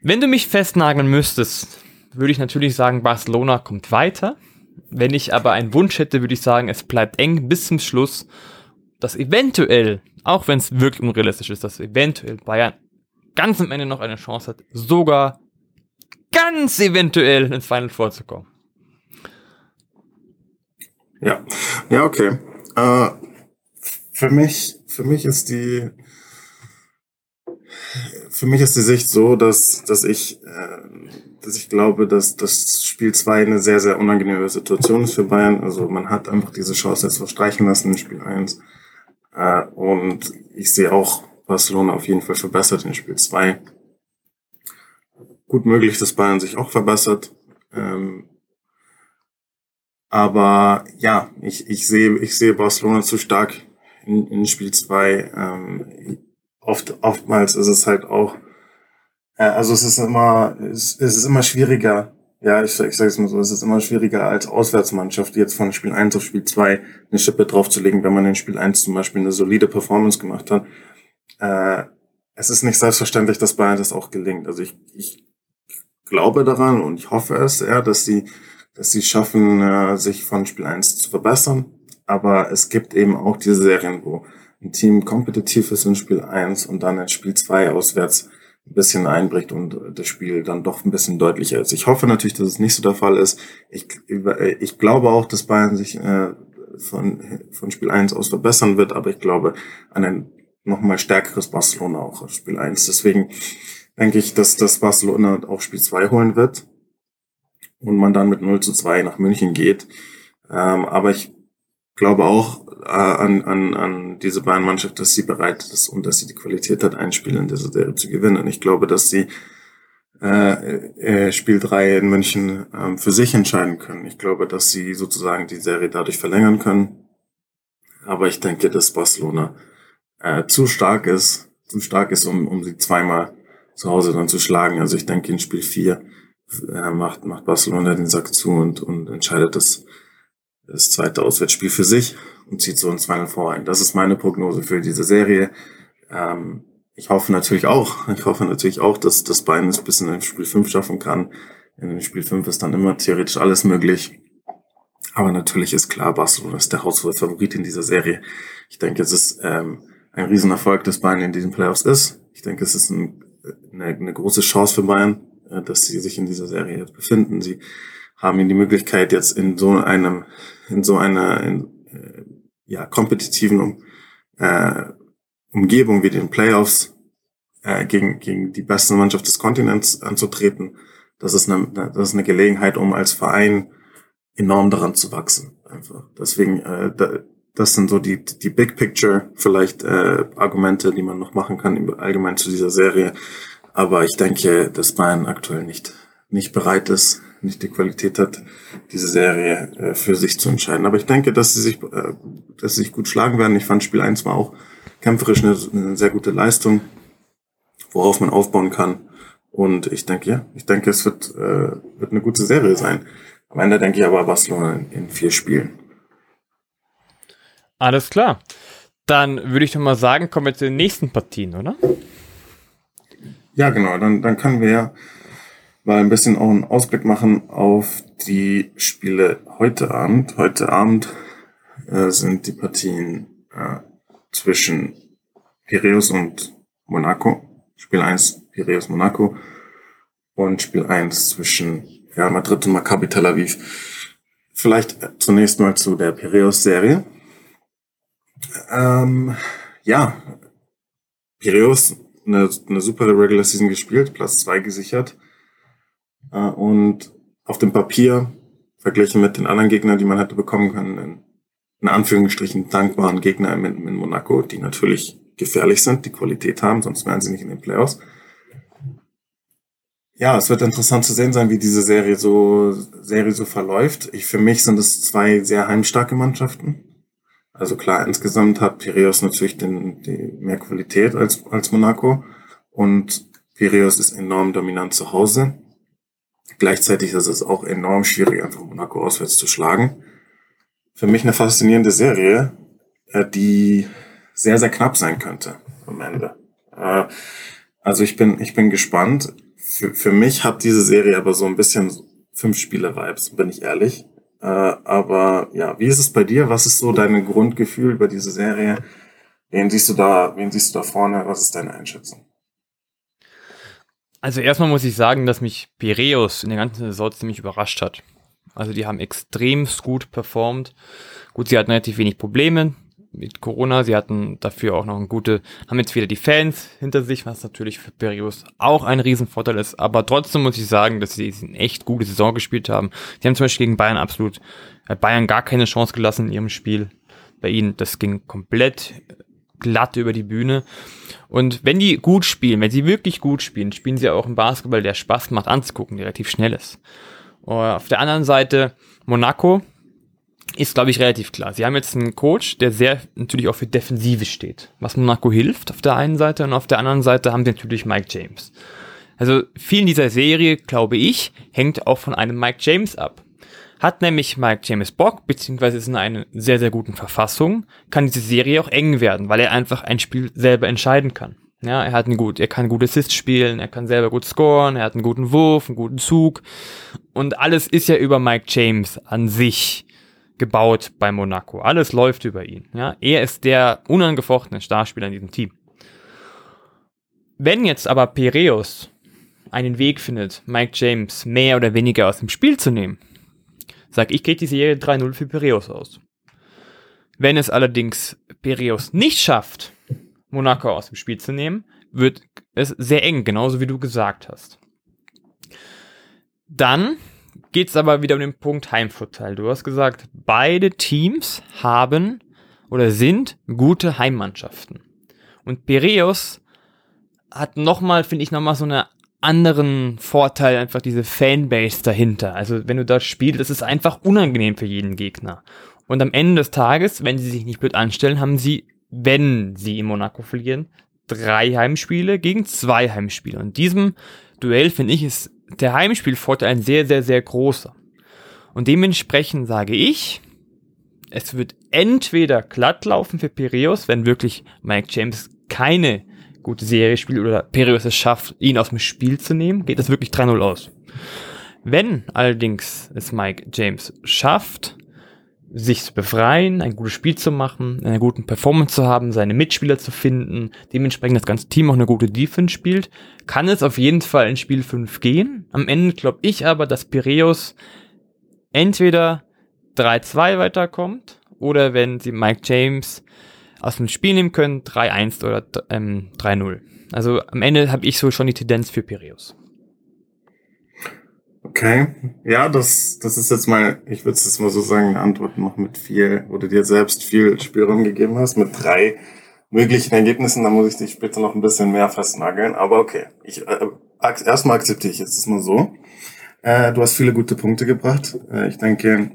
Wenn du mich festnageln müsstest, würde ich natürlich sagen, Barcelona kommt weiter. Wenn ich aber einen Wunsch hätte, würde ich sagen, es bleibt eng bis zum Schluss, dass eventuell, auch wenn es wirklich unrealistisch ist, dass eventuell Bayern ganz am Ende noch eine Chance hat, sogar ganz eventuell ins Final vorzukommen. Ja, ja, okay. Äh, für mich, für mich ist die, für mich ist die Sicht so, dass, dass ich, äh, dass ich glaube, dass das Spiel 2 eine sehr, sehr unangenehme Situation ist für Bayern. Also man hat einfach diese Chance jetzt verstreichen lassen in Spiel 1. Äh, und ich sehe auch Barcelona auf jeden Fall verbessert in Spiel 2 gut möglich, dass Bayern sich auch verbessert. Ähm, aber ja, ich, ich sehe, ich sehe Barcelona zu stark in, in Spiel 2. Ähm, oft, oftmals ist es halt auch, äh, also es ist immer, es, es ist immer schwieriger, ja, ich, ich sage es mal so, es ist immer schwieriger als Auswärtsmannschaft jetzt von Spiel 1 auf Spiel 2 eine Schippe draufzulegen, wenn man in Spiel 1 zum Beispiel eine solide Performance gemacht hat. Äh, es ist nicht selbstverständlich, dass Bayern das auch gelingt. Also ich, ich glaube daran und ich hoffe es, ja, dass sie, dass sie schaffen, äh, sich von Spiel 1 zu verbessern. Aber es gibt eben auch diese Serien, wo ein Team kompetitiv ist in Spiel 1 und dann in Spiel 2 auswärts ein bisschen einbricht und das Spiel dann doch ein bisschen deutlicher ist. Ich hoffe natürlich, dass es nicht so der Fall ist. Ich, ich glaube auch, dass Bayern sich äh, von, von Spiel 1 aus verbessern wird, aber ich glaube an ein nochmal stärkeres Barcelona auch auf Spiel 1. Deswegen denke ich, dass das Barcelona auch Spiel 2 holen wird und man dann mit 0 zu 2 nach München geht. Ähm, aber ich glaube auch äh, an, an, an diese Bayern-Mannschaft, dass sie bereit ist und dass sie die Qualität hat, ein Spiel in dieser Serie zu gewinnen. Ich glaube, dass sie äh, äh, Spiel 3 in München äh, für sich entscheiden können. Ich glaube, dass sie sozusagen die Serie dadurch verlängern können. Aber ich denke, dass Barcelona äh, zu stark ist, zu stark ist, um, um sie zweimal zu Hause dann zu schlagen. Also ich denke, in Spiel 4 äh, macht, macht Barcelona den Sack zu und, und entscheidet das, das zweite Auswärtsspiel für sich und zieht so ins Final Four ein. Das ist meine Prognose für diese Serie. Ähm, ich hoffe natürlich auch, ich hoffe natürlich auch, dass das Bayern es bis in den Spiel 5 schaffen kann. In Spiel 5 ist dann immer theoretisch alles möglich. Aber natürlich ist klar, Barcelona ist der Hausfavorit in dieser Serie. Ich denke, es ist ähm, ein Riesenerfolg, dass Bayern in diesen Playoffs ist. Ich denke, es ist ein eine, eine große Chance für Bayern, äh, dass sie sich in dieser Serie jetzt befinden. Sie haben die Möglichkeit jetzt in so einem, in so einer in, äh, ja, kompetitiven äh, Umgebung wie den Playoffs äh, gegen, gegen die beste Mannschaft des Kontinents anzutreten. Das ist, eine, das ist eine Gelegenheit, um als Verein enorm daran zu wachsen. Einfach. Deswegen, äh, da, das sind so die, die Big Picture vielleicht äh, Argumente, die man noch machen kann allgemein zu dieser Serie. Aber ich denke, dass Bayern aktuell nicht, nicht bereit ist, nicht die Qualität hat, diese Serie äh, für sich zu entscheiden. Aber ich denke, dass sie sich, äh, dass sie sich gut schlagen werden. Ich fand Spiel 1 war auch kämpferisch eine, eine sehr gute Leistung, worauf man aufbauen kann. Und ich denke, ja, ich denke, es wird, äh, wird eine gute Serie sein. Am Ende denke ich aber Barcelona in, in vier Spielen. Alles klar. Dann würde ich doch mal sagen, kommen wir zu den nächsten Partien, oder? Ja, genau. Dann, dann können wir mal ein bisschen auch einen Ausblick machen auf die Spiele heute Abend. Heute Abend äh, sind die Partien äh, zwischen Piraeus und Monaco. Spiel 1 Piraeus Monaco und Spiel 1 zwischen Real Madrid und Maccabi Tel Aviv. Vielleicht zunächst mal zu der Piraeus-Serie. Ähm, ja, Piraeus, eine, eine super Regular Season gespielt, Platz zwei gesichert. Äh, und auf dem Papier, verglichen mit den anderen Gegnern, die man hätte bekommen können, in Anführungsstrichen dankbaren Gegner in, in Monaco, die natürlich gefährlich sind, die Qualität haben, sonst wären sie nicht in den Playoffs. Ja, es wird interessant zu sehen sein, wie diese Serie so, Serie so verläuft. Ich, für mich sind es zwei sehr heimstarke Mannschaften. Also klar, insgesamt hat Piraeus natürlich den, die mehr Qualität als, als Monaco und Piraeus ist enorm dominant zu Hause. Gleichzeitig ist es auch enorm schwierig, einfach Monaco auswärts zu schlagen. Für mich eine faszinierende Serie, äh, die sehr, sehr knapp sein könnte am Ende. Äh, also ich bin, ich bin gespannt. Für, für mich hat diese Serie aber so ein bisschen fünf Spiele-Vibes, bin ich ehrlich. Äh, aber ja, wie ist es bei dir? Was ist so dein Grundgefühl über diese Serie? Wen siehst du da, wen siehst du da vorne? Was ist deine Einschätzung? Also erstmal muss ich sagen, dass mich Piräus in der ganzen Saison ziemlich überrascht hat. Also die haben extrem gut performt. Gut, sie hatten relativ wenig Probleme mit Corona. Sie hatten dafür auch noch ein gute, haben jetzt wieder die Fans hinter sich, was natürlich für Perius auch ein Riesenvorteil ist. Aber trotzdem muss ich sagen, dass sie eine echt gute Saison gespielt haben. Sie haben zum Beispiel gegen Bayern absolut, äh, Bayern gar keine Chance gelassen in ihrem Spiel. Bei ihnen, das ging komplett glatt über die Bühne. Und wenn die gut spielen, wenn sie wirklich gut spielen, spielen sie auch einen Basketball, der Spaß macht anzugucken, der relativ schnell ist. Und auf der anderen Seite Monaco, ist, glaube ich, relativ klar. Sie haben jetzt einen Coach, der sehr natürlich auch für Defensive steht, was Monaco hilft auf der einen Seite und auf der anderen Seite haben sie natürlich Mike James. Also viel in dieser Serie, glaube ich, hängt auch von einem Mike James ab. Hat nämlich Mike James Bock, beziehungsweise ist in einer sehr, sehr guten Verfassung, kann diese Serie auch eng werden, weil er einfach ein Spiel selber entscheiden kann. Ja, er hat einen gut, er kann gut Assist spielen, er kann selber gut scoren, er hat einen guten Wurf, einen guten Zug und alles ist ja über Mike James an sich gebaut bei Monaco. Alles läuft über ihn. Ja, er ist der unangefochtene Starspieler in diesem Team. Wenn jetzt aber Piraeus einen Weg findet, Mike James mehr oder weniger aus dem Spiel zu nehmen, sag ich, geht die Serie 3-0 für Piraeus aus. Wenn es allerdings Piraeus nicht schafft, Monaco aus dem Spiel zu nehmen, wird es sehr eng, genauso wie du gesagt hast. Dann geht es aber wieder um den Punkt Heimvorteil. Du hast gesagt, beide Teams haben oder sind gute Heimmannschaften. Und Piraeus hat nochmal, finde ich, nochmal so einen anderen Vorteil, einfach diese Fanbase dahinter. Also wenn du dort spielst, ist einfach unangenehm für jeden Gegner. Und am Ende des Tages, wenn sie sich nicht blöd anstellen, haben sie, wenn sie in Monaco verlieren, drei Heimspiele gegen zwei Heimspiele. Und diesem Duell, finde ich, ist der Heimspielvorteil ein sehr, sehr, sehr großer. Und dementsprechend sage ich, es wird entweder glatt laufen für Piraeus, wenn wirklich Mike James keine gute Serie spielt oder Piraeus es schafft, ihn aus dem Spiel zu nehmen, geht das wirklich 3-0 aus. Wenn allerdings es Mike James schafft, sich zu befreien, ein gutes Spiel zu machen, eine gute Performance zu haben, seine Mitspieler zu finden, dementsprechend das ganze Team auch eine gute Defense spielt, kann es auf jeden Fall in Spiel 5 gehen. Am Ende glaube ich aber, dass Piraeus entweder 3-2 weiterkommt oder wenn sie Mike James aus dem Spiel nehmen können, 3-1 oder ähm, 3-0. Also am Ende habe ich so schon die Tendenz für Piraeus. Okay, ja, das, das ist jetzt mal, ich würde es jetzt mal so sagen, eine Antwort noch mit viel, wo du dir selbst viel Spielraum gegeben hast, mit drei möglichen Ergebnissen, da muss ich dich später noch ein bisschen mehr festnageln, aber okay, ich, äh, erstmal akzeptiere ich jetzt das mal so. Äh, du hast viele gute Punkte gebracht. Äh, ich denke,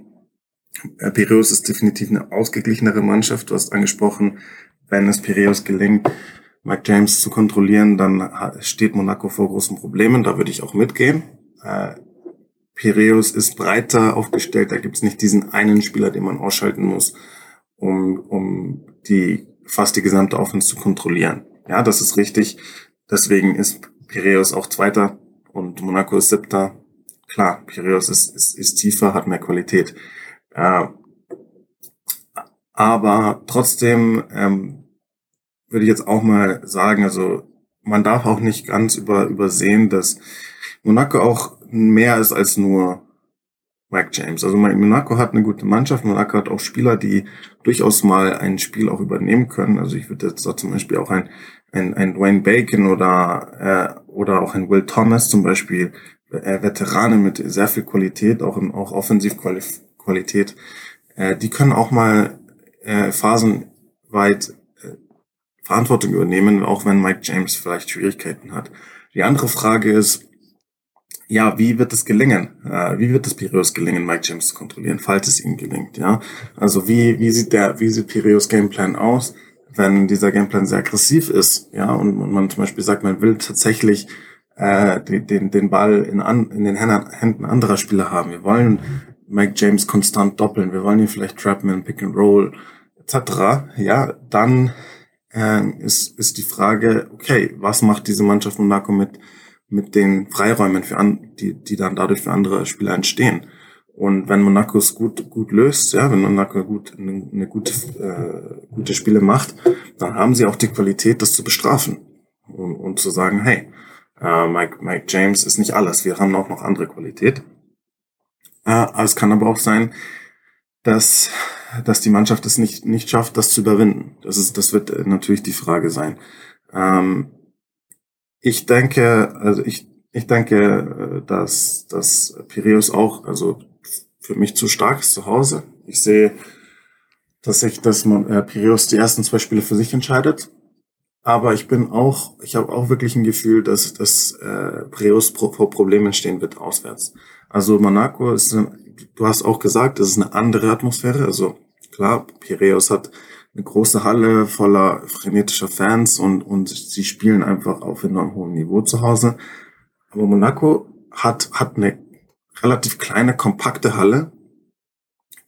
Piraeus ist definitiv eine ausgeglichenere Mannschaft. Du hast angesprochen, wenn es Piraeus gelingt, Mike James zu kontrollieren, dann steht Monaco vor großen Problemen. Da würde ich auch mitgehen. Äh, Piraeus ist breiter aufgestellt. Da gibt es nicht diesen einen Spieler, den man ausschalten muss, um, um die fast die gesamte Offense zu kontrollieren. Ja, das ist richtig. Deswegen ist Piraeus auch Zweiter und Monaco ist Siebter. Klar, Piraeus ist, ist, ist tiefer, hat mehr Qualität. Äh, aber trotzdem ähm, würde ich jetzt auch mal sagen, also man darf auch nicht ganz über, übersehen, dass Monaco auch mehr ist als nur Mike James. Also Monaco hat eine gute Mannschaft. Monaco hat auch Spieler, die durchaus mal ein Spiel auch übernehmen können. Also ich würde jetzt da zum Beispiel auch ein, ein, ein Dwayne Bacon oder, äh, oder auch ein Will Thomas zum Beispiel, äh, Veteranen mit sehr viel Qualität, auch, im, auch Offensivqualität, äh, die können auch mal äh, phasenweit äh, Verantwortung übernehmen, auch wenn Mike James vielleicht Schwierigkeiten hat. Die andere Frage ist, ja, wie wird es gelingen? Äh, wie wird es Piraeus gelingen, Mike James zu kontrollieren, falls es ihm gelingt? Ja, also wie wie sieht der wie sieht Piraeus Gameplan aus, wenn dieser Gameplan sehr aggressiv ist? Ja, und, und man zum Beispiel sagt, man will tatsächlich äh, den, den Ball in, an, in den Händen anderer Spieler haben. Wir wollen Mike James konstant doppeln. Wir wollen ihn vielleicht trappen Pick and Roll etc. Ja, dann äh, ist, ist die Frage, okay, was macht diese Mannschaft Monaco mit, mit den Freiräumen, für an, die, die dann dadurch für andere Spieler entstehen? Und wenn Monaco es gut, gut löst, ja, wenn Monaco gut, eine, eine gute, äh, gute Spiele macht, dann haben sie auch die Qualität, das zu bestrafen und, und zu sagen, hey, äh, Mike, Mike James ist nicht alles, wir haben auch noch andere Qualität. Äh, es kann aber auch sein, dass, dass die Mannschaft es nicht, nicht schafft, das zu überwinden. Das ist, das wird äh, natürlich die Frage sein. Ähm, ich denke, also ich, ich denke, äh, dass, dass Piraeus auch, also für mich zu stark ist zu Hause. Ich sehe, dass ich, dass man äh, Piraeus die ersten zwei Spiele für sich entscheidet. Aber ich bin auch, ich habe auch wirklich ein Gefühl, dass, dass äh, Piraeus vor pro Problemen stehen wird auswärts. Also Monaco ist, du hast auch gesagt, es ist eine andere Atmosphäre. Also klar, Piraeus hat eine große Halle voller frenetischer Fans und, und sie spielen einfach auf enorm hohem Niveau zu Hause. Aber Monaco hat, hat eine relativ kleine, kompakte Halle,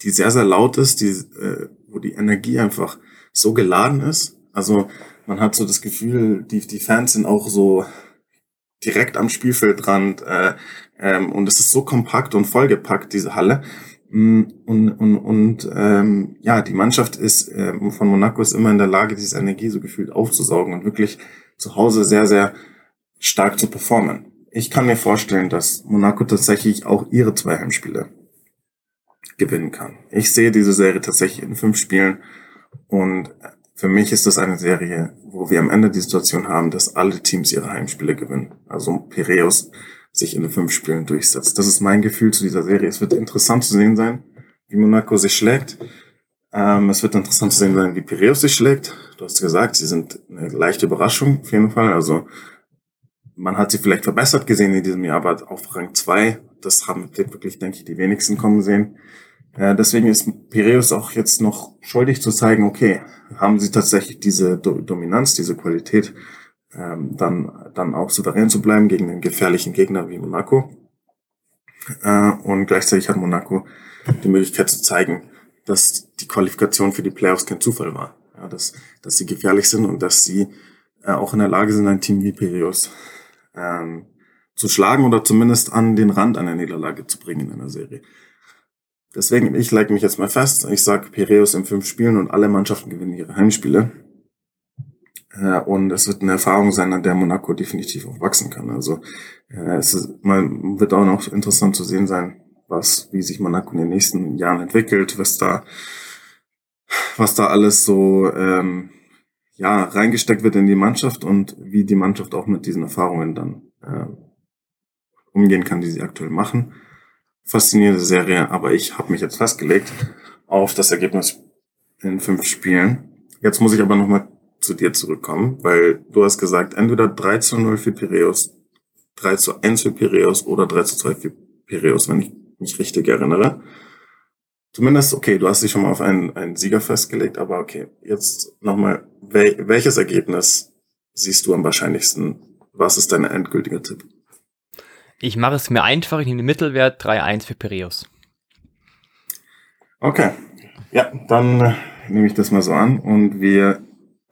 die sehr, sehr laut ist, die, äh, wo die Energie einfach so geladen ist. Also man hat so das Gefühl, die, die Fans sind auch so direkt am Spielfeldrand äh, ähm, und es ist so kompakt und vollgepackt, diese Halle. Mm, und, und, und ähm, ja, die Mannschaft ist ähm, von Monaco ist immer in der Lage, diese Energie so gefühlt aufzusaugen und wirklich zu Hause sehr, sehr stark zu performen. Ich kann mir vorstellen, dass Monaco tatsächlich auch ihre zwei Heimspiele gewinnen kann. Ich sehe diese Serie tatsächlich in fünf Spielen und für mich ist das eine Serie, wo wir am Ende die Situation haben, dass alle Teams ihre Heimspiele gewinnen. Also Piraeus sich in den fünf Spielen durchsetzt. Das ist mein Gefühl zu dieser Serie. Es wird interessant zu sehen sein, wie Monaco sich schlägt. Ähm, es wird interessant zu sehen sein, wie Piraeus sich schlägt. Du hast gesagt, sie sind eine leichte Überraschung auf jeden Fall. Also man hat sie vielleicht verbessert gesehen in diesem Jahr, aber auf Rang 2, das haben wirklich, denke ich, die wenigsten kommen sehen. Äh, deswegen ist Piraeus auch jetzt noch schuldig zu zeigen, okay, haben sie tatsächlich diese Do Dominanz, diese Qualität, ähm, dann, dann auch souverän zu bleiben gegen einen gefährlichen Gegner wie Monaco. Äh, und gleichzeitig hat Monaco die Möglichkeit zu zeigen, dass die Qualifikation für die Playoffs kein Zufall war. Ja, dass, dass sie gefährlich sind und dass sie äh, auch in der Lage sind, ein Team wie Piraeus ähm, zu schlagen oder zumindest an den Rand einer Niederlage zu bringen in einer Serie. Deswegen, ich lege mich jetzt mal fest. Ich sage Piraeus in fünf Spielen und alle Mannschaften gewinnen ihre Heimspiele. Äh, und es wird eine Erfahrung sein, an der Monaco definitiv auch wachsen kann. Also äh, es ist, mal, wird auch noch interessant zu sehen sein, was, wie sich Monaco in den nächsten Jahren entwickelt, was da, was da alles so ähm, ja reingesteckt wird in die Mannschaft und wie die Mannschaft auch mit diesen Erfahrungen dann äh, umgehen kann, die sie aktuell machen. Faszinierende Serie, aber ich habe mich jetzt festgelegt auf das Ergebnis in fünf Spielen. Jetzt muss ich aber nochmal zu dir zurückkommen, weil du hast gesagt, entweder 3 zu 0 für Piraeus, 3 zu 1 für Piraeus oder 3 zu 2 für Piraeus, wenn ich mich richtig erinnere. Zumindest, okay, du hast dich schon mal auf einen, einen Sieger festgelegt, aber okay, jetzt nochmal, wel, welches Ergebnis siehst du am wahrscheinlichsten? Was ist dein endgültiger Tipp? Ich mache es mir einfach, ich nehme den Mittelwert 3-1 für Piraeus. Okay, ja, dann äh, nehme ich das mal so an und wir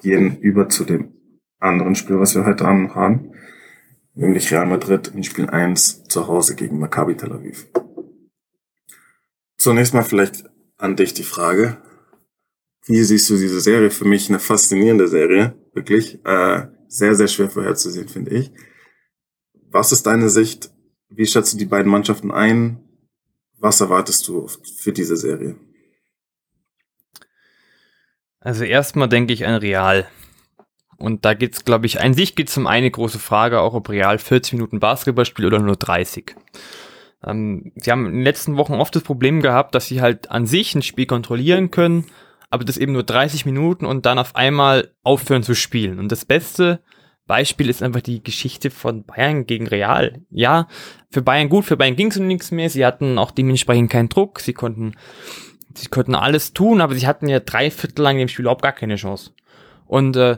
gehen über zu dem anderen Spiel, was wir heute Abend haben, nämlich Real Madrid in Spiel 1 zu Hause gegen Maccabi Tel Aviv. Zunächst mal vielleicht an dich die Frage, wie siehst du diese Serie? Für mich eine faszinierende Serie, wirklich. Äh, sehr, sehr schwer vorherzusehen, finde ich. Was ist deine Sicht? Wie schätzt du die beiden Mannschaften ein? Was erwartest du für diese Serie? Also erstmal denke ich an Real. Und da geht's, glaube ich, an sich geht's um eine große Frage, auch ob Real 40 Minuten Basketball spielt oder nur 30. Ähm, sie haben in den letzten Wochen oft das Problem gehabt, dass sie halt an sich ein Spiel kontrollieren können, aber das eben nur 30 Minuten und dann auf einmal aufhören zu spielen. Und das beste Beispiel ist einfach die Geschichte von Bayern gegen Real. Ja, für Bayern gut, für Bayern ging es um nichts mehr. Sie hatten auch dementsprechend keinen Druck. Sie konnten sie konnten alles tun, aber sie hatten ja drei Viertel lang im Spiel überhaupt gar keine Chance. Und äh,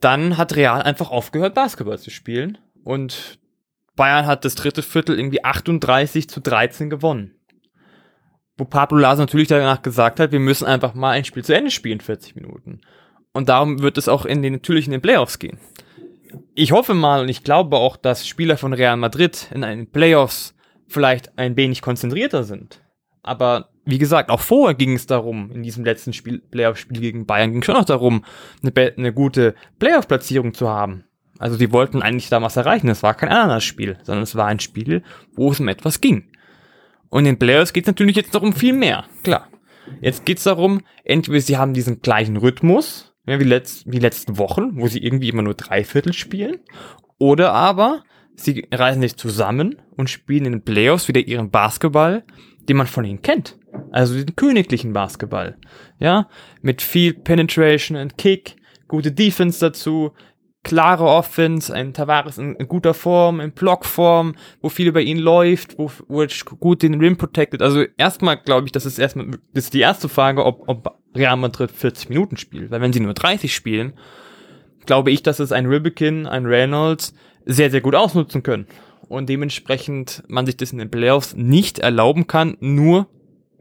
dann hat Real einfach aufgehört, Basketball zu spielen. und Bayern hat das dritte Viertel irgendwie 38 zu 13 gewonnen. Wo Pablo Lars natürlich danach gesagt hat, wir müssen einfach mal ein Spiel zu Ende spielen, 40 Minuten. Und darum wird es auch in den natürlich in den Playoffs gehen. Ich hoffe mal und ich glaube auch, dass Spieler von Real Madrid in den Playoffs vielleicht ein wenig konzentrierter sind. Aber wie gesagt, auch vorher ging es darum, in diesem letzten Spiel, Playoff-Spiel gegen Bayern ging es schon noch darum, eine, eine gute Playoff-Platzierung zu haben. Also sie wollten eigentlich da was erreichen. Es war kein Ananas-Spiel, sondern es war ein Spiel, wo es um etwas ging. Und in den Playoffs geht es natürlich jetzt noch um viel mehr, klar. Jetzt geht es darum, entweder sie haben diesen gleichen Rhythmus, ja, wie, letzt, wie letzten Wochen, wo sie irgendwie immer nur drei Viertel spielen, oder aber sie reisen sich zusammen und spielen in den Playoffs wieder ihren Basketball, den man von ihnen kennt. Also den königlichen Basketball. Ja, mit viel Penetration and Kick, gute Defense dazu, klare Offense, ein Tavares in, guter Form, in Blockform, wo viel über ihn läuft, wo, wo er gut den Rim protected. Also erstmal glaube ich, das ist erstmal, das ist die erste Frage, ob, ob Real Madrid 40 Minuten spielt. Weil wenn sie nur 30 spielen, glaube ich, dass es ein Ribikin, ein Reynolds sehr, sehr gut ausnutzen können. Und dementsprechend man sich das in den Playoffs nicht erlauben kann, nur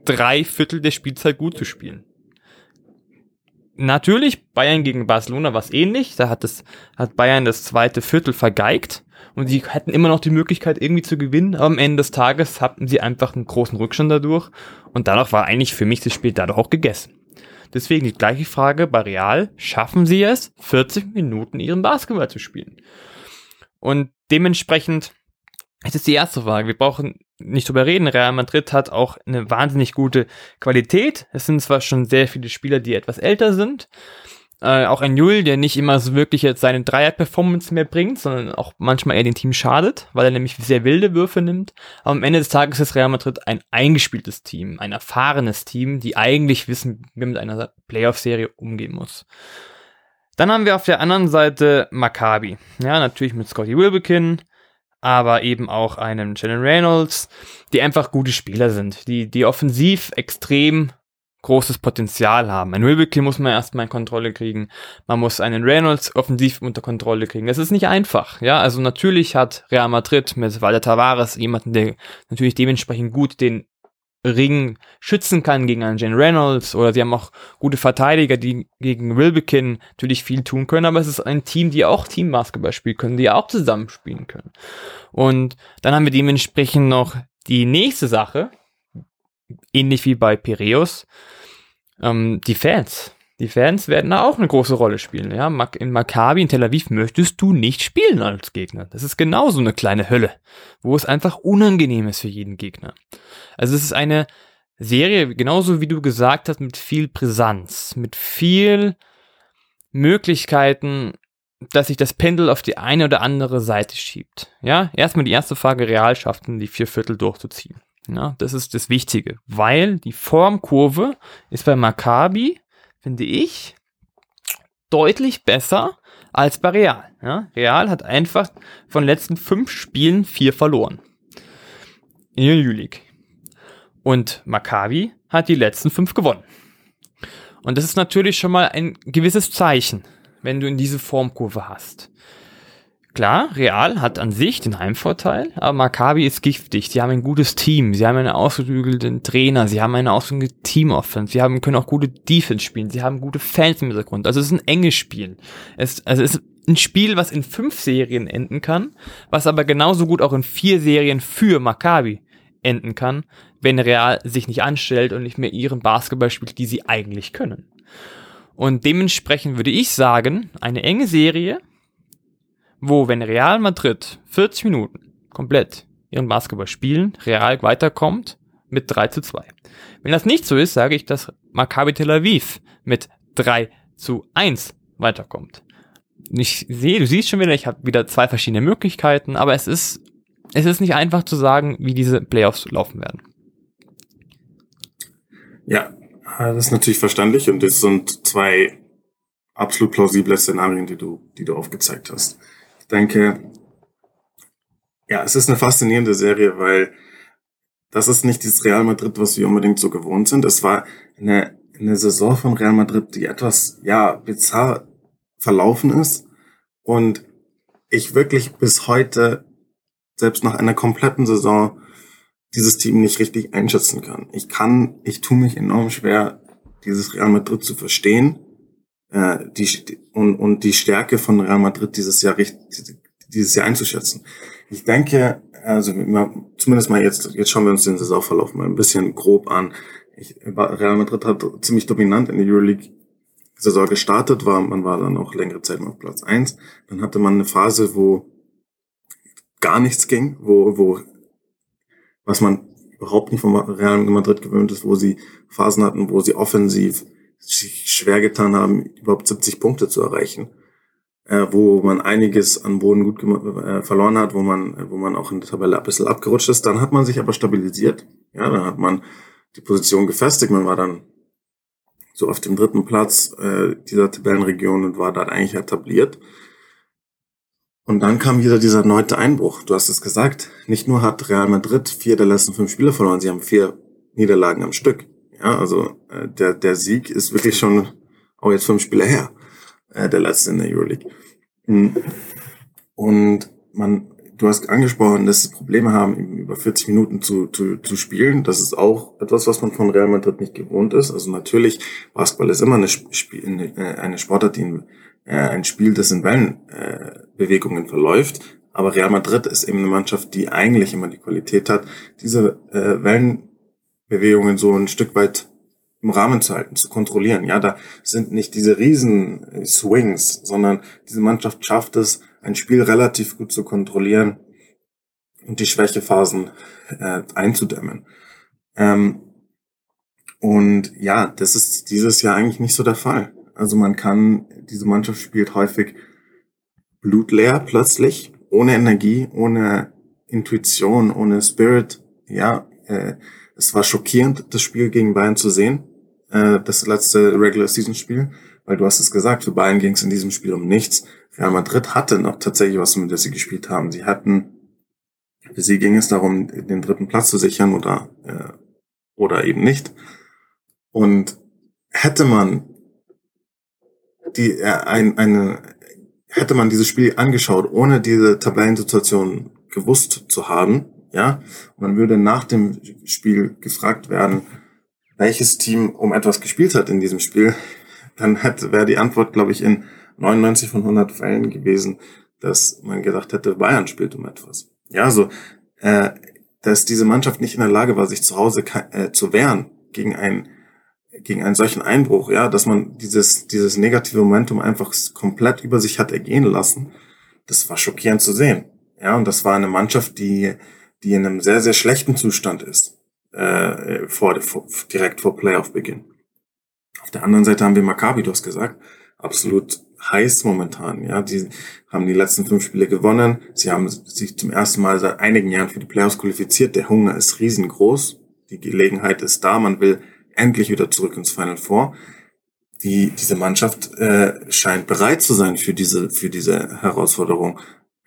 drei Viertel der Spielzeit gut zu spielen. Natürlich, Bayern gegen Barcelona war es ähnlich. Da hat, das, hat Bayern das zweite Viertel vergeigt und sie hätten immer noch die Möglichkeit irgendwie zu gewinnen. Aber am Ende des Tages hatten sie einfach einen großen Rückstand dadurch und dadurch war eigentlich für mich das Spiel dadurch auch gegessen. Deswegen die gleiche Frage bei Real. Schaffen sie es, 40 Minuten ihren Basketball zu spielen? Und dementsprechend es ist die erste Frage. Wir brauchen nicht drüber reden. Real Madrid hat auch eine wahnsinnig gute Qualität. Es sind zwar schon sehr viele Spieler, die etwas älter sind. Äh, auch ein Jul, der nicht immer so wirklich jetzt seine Dreier-Performance mehr bringt, sondern auch manchmal eher dem Team schadet, weil er nämlich sehr wilde Würfe nimmt. Aber am Ende des Tages ist Real Madrid ein eingespieltes Team, ein erfahrenes Team, die eigentlich wissen, wie man mit einer Playoff-Serie umgehen muss. Dann haben wir auf der anderen Seite Maccabi. Ja, natürlich mit Scotty Wilbekin, aber eben auch einem Jalen Reynolds, die einfach gute Spieler sind, die, die offensiv extrem großes Potenzial haben. Ein Wilbekin muss man erstmal in Kontrolle kriegen. Man muss einen Reynolds offensiv unter Kontrolle kriegen. Das ist nicht einfach. Ja, also natürlich hat Real Madrid mit Walter Tavares jemanden, der natürlich dementsprechend gut den Ring schützen kann gegen einen Jane Reynolds oder sie haben auch gute Verteidiger, die gegen Wilbekin natürlich viel tun können, aber es ist ein Team, die auch Teambasketball spielen können, die auch zusammen spielen können. Und dann haben wir dementsprechend noch die nächste Sache, ähnlich wie bei Piraeus, ähm, die Fans. Die Fans werden da auch eine große Rolle spielen. Ja, in Maccabi in Tel Aviv möchtest du nicht spielen als Gegner. Das ist genauso eine kleine Hölle, wo es einfach unangenehm ist für jeden Gegner. Also es ist eine Serie, genauso wie du gesagt hast, mit viel Brisanz, mit viel Möglichkeiten, dass sich das Pendel auf die eine oder andere Seite schiebt. Ja, erstmal die erste Frage, Realschaften, die vier Viertel durchzuziehen. Ja, das ist das Wichtige, weil die Formkurve ist bei Maccabi finde ich, deutlich besser als bei Real. Ja? Real hat einfach von den letzten fünf Spielen vier verloren. In der Jülich. Und Maccabi hat die letzten fünf gewonnen. Und das ist natürlich schon mal ein gewisses Zeichen, wenn du in diese Formkurve hast. Klar, Real hat an sich den Heimvorteil, aber Maccabi ist giftig. Sie haben ein gutes Team, sie haben einen ausgeklügelten Trainer, sie haben eine ausgeklügelte Team-Offense, sie haben, können auch gute Defense spielen, sie haben gute Fans im Hintergrund. Also es ist ein enges Spiel. Es, also es ist ein Spiel, was in fünf Serien enden kann, was aber genauso gut auch in vier Serien für Maccabi enden kann, wenn Real sich nicht anstellt und nicht mehr ihren Basketball spielt, die sie eigentlich können. Und dementsprechend würde ich sagen, eine enge Serie, wo, wenn Real Madrid 40 Minuten komplett ihren Basketball spielen, Real weiterkommt mit 3 zu 2. Wenn das nicht so ist, sage ich, dass Maccabi Tel Aviv mit 3 zu 1 weiterkommt. Ich sehe, du siehst schon wieder, ich habe wieder zwei verschiedene Möglichkeiten, aber es ist, es ist nicht einfach zu sagen, wie diese Playoffs laufen werden. Ja, das ist natürlich verständlich und es sind zwei absolut plausible Szenarien, die du, die du aufgezeigt hast denke, ja, es ist eine faszinierende Serie, weil das ist nicht dieses Real Madrid, was wir unbedingt so gewohnt sind. Es war eine, eine Saison von Real Madrid, die etwas, ja, bizarr verlaufen ist. Und ich wirklich bis heute, selbst nach einer kompletten Saison, dieses Team nicht richtig einschätzen kann. Ich kann, ich tue mich enorm schwer, dieses Real Madrid zu verstehen äh, die, und, und die Stärke von Real Madrid dieses Jahr, dieses Jahr einzuschätzen. Ich denke, also zumindest mal jetzt, jetzt schauen wir uns den Saisonverlauf mal ein bisschen grob an. Ich, Real Madrid hat ziemlich dominant in der Euroleague Saison gestartet, war, man war dann auch längere Zeit auf Platz eins. Dann hatte man eine Phase, wo gar nichts ging, wo, wo, was man überhaupt nicht von Real Madrid gewöhnt ist, wo sie Phasen hatten, wo sie offensiv sich schwer getan haben, überhaupt 70 Punkte zu erreichen, äh, wo man einiges an Boden gut äh, verloren hat, wo man, wo man auch in der Tabelle ein bisschen abgerutscht ist. Dann hat man sich aber stabilisiert. Ja, dann hat man die Position gefestigt. Man war dann so auf dem dritten Platz äh, dieser Tabellenregion und war dann eigentlich etabliert. Und dann kam wieder dieser erneute Einbruch. Du hast es gesagt. Nicht nur hat Real Madrid vier der letzten fünf Spiele verloren, sie haben vier Niederlagen am Stück. Ja, also äh, der, der Sieg ist wirklich schon auch jetzt fünf Spiele her, äh, der letzte in der Euroleague. Hm. Und man, du hast angesprochen, dass sie Probleme haben, über 40 Minuten zu, zu, zu spielen. Das ist auch etwas, was man von Real Madrid nicht gewohnt ist. Also natürlich, Basketball ist immer eine, Spiel, äh, eine Sportart, die äh, ein Spiel, das in Wellenbewegungen äh, verläuft. Aber Real Madrid ist eben eine Mannschaft, die eigentlich immer die Qualität hat, diese äh, Wellenbewegungen so ein Stück weit im Rahmen zu halten, zu kontrollieren. Ja, da sind nicht diese riesen Swings, sondern diese Mannschaft schafft es, ein Spiel relativ gut zu kontrollieren und die Schwächephasen äh, einzudämmen. Ähm, und ja, das ist dieses Jahr eigentlich nicht so der Fall. Also man kann, diese Mannschaft spielt häufig blutleer plötzlich, ohne Energie, ohne Intuition, ohne Spirit. Ja, äh, es war schockierend, das Spiel gegen Bayern zu sehen, äh, das letzte Regular Season Spiel, weil du hast es gesagt, für Bayern ging es in diesem Spiel um nichts. Real Madrid hatte noch tatsächlich was, mit dem sie gespielt haben. Sie hatten, für sie ging es darum, den dritten Platz zu sichern oder, äh, oder eben nicht. Und hätte man die, äh, ein, eine, hätte man dieses Spiel angeschaut, ohne diese Tabellensituation gewusst zu haben, ja, man würde nach dem Spiel gefragt werden, welches Team um etwas gespielt hat in diesem Spiel, dann wäre die Antwort, glaube ich, in 99 von 100 Fällen gewesen, dass man gedacht hätte, Bayern spielt um etwas. Ja, so, äh, dass diese Mannschaft nicht in der Lage war, sich zu Hause äh, zu wehren gegen einen gegen einen solchen Einbruch, ja, dass man dieses, dieses negative Momentum einfach komplett über sich hat ergehen lassen, das war schockierend zu sehen. Ja, und das war eine Mannschaft, die, die in einem sehr, sehr schlechten Zustand ist, äh, vor, vor, direkt vor Playoff-Beginn. Auf der anderen Seite haben wir Maccabi, du hast gesagt, absolut heiß momentan. Ja, die haben die letzten fünf Spiele gewonnen. Sie haben sich zum ersten Mal seit einigen Jahren für die Playoffs qualifiziert. Der Hunger ist riesengroß. Die Gelegenheit ist da. Man will endlich wieder zurück ins Final Four. Die, diese Mannschaft äh, scheint bereit zu sein für diese, für diese Herausforderung.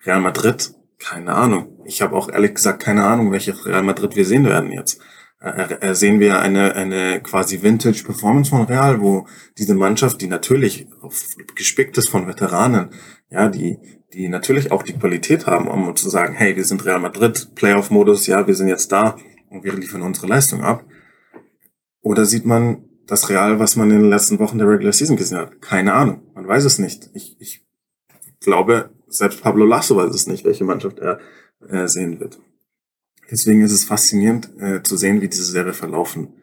Real Madrid, keine Ahnung. Ich habe auch ehrlich gesagt keine Ahnung, welche Real Madrid wir sehen werden jetzt. Äh, äh, sehen wir eine, eine quasi Vintage Performance von Real, wo diese Mannschaft, die natürlich gespickt ist von Veteranen, ja, die, die natürlich auch die Qualität haben, um zu sagen, hey, wir sind Real Madrid, Playoff-Modus, ja, wir sind jetzt da und wir liefern unsere Leistung ab. Oder sieht man das Real, was man in den letzten Wochen der Regular Season gesehen hat? Keine Ahnung. Man weiß es nicht. Ich, ich glaube, selbst Pablo Lasso weiß es nicht, welche Mannschaft er äh, sehen wird. Deswegen ist es faszinierend äh, zu sehen, wie diese Serie verlaufen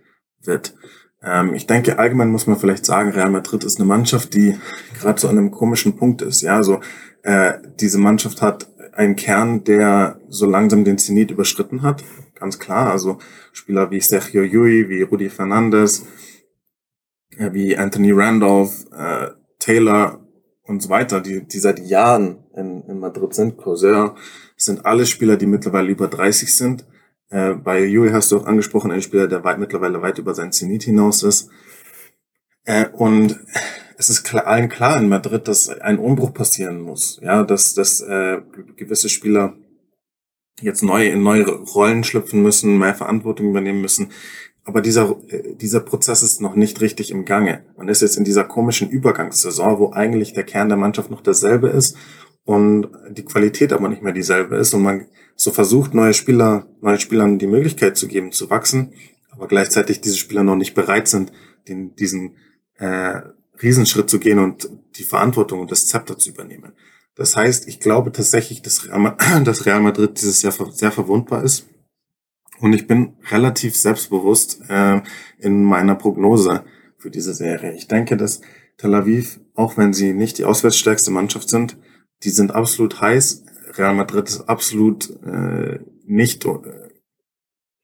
wird. Ähm, ich denke, allgemein muss man vielleicht sagen, Real Madrid ist eine Mannschaft, die gerade zu einem komischen Punkt ist. Ja, also äh, diese Mannschaft hat einen Kern, der so langsam den Zenit überschritten hat ganz klar. Also Spieler wie Sergio Yui, wie Rudi Fernandes, äh, wie Anthony Randolph, äh, Taylor und so weiter, die, die seit Jahren in, in Madrid sind, Corsair, sind alle Spieler, die mittlerweile über 30 sind. Äh, bei Yui hast du auch angesprochen, ein Spieler, der weit, mittlerweile weit über sein Zenit hinaus ist. Äh, und es ist klar, allen klar in Madrid, dass ein Umbruch passieren muss. Ja, dass, dass äh, gewisse Spieler jetzt neu in neue Rollen schlüpfen müssen, mehr Verantwortung übernehmen müssen. Aber dieser, äh, dieser Prozess ist noch nicht richtig im Gange. Man ist jetzt in dieser komischen Übergangssaison, wo eigentlich der Kern der Mannschaft noch derselbe ist und die Qualität aber nicht mehr dieselbe ist und man so versucht, neue Spieler, neuen Spielern die Möglichkeit zu geben, zu wachsen, aber gleichzeitig diese Spieler noch nicht bereit sind, den, diesen äh, Riesenschritt zu gehen und die Verantwortung und das Zepter zu übernehmen. Das heißt, ich glaube tatsächlich, dass Real, dass Real Madrid dieses Jahr sehr verwundbar ist. Und ich bin relativ selbstbewusst äh, in meiner Prognose für diese Serie. Ich denke, dass Tel Aviv, auch wenn sie nicht die auswärtsstärkste Mannschaft sind, die sind absolut heiß. Real Madrid ist absolut äh, nicht äh,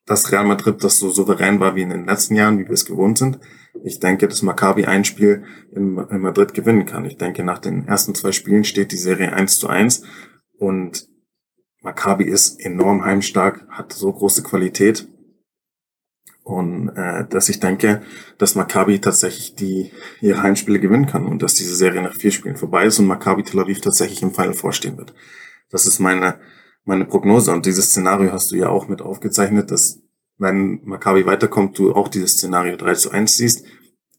das Real Madrid, das so souverän war wie in den letzten Jahren, wie wir es gewohnt sind. Ich denke, dass Maccabi ein Spiel in, in Madrid gewinnen kann. Ich denke, nach den ersten zwei Spielen steht die Serie 1 zu 1 und Maccabi ist enorm heimstark, hat so große Qualität und äh, dass ich denke, dass Maccabi tatsächlich die ihre Heimspiele gewinnen kann und dass diese Serie nach vier Spielen vorbei ist und Maccabi Tel Aviv tatsächlich im Final vorstehen wird. Das ist meine meine Prognose und dieses Szenario hast du ja auch mit aufgezeichnet, dass wenn Maccabi weiterkommt, du auch dieses Szenario 3 zu 1 siehst.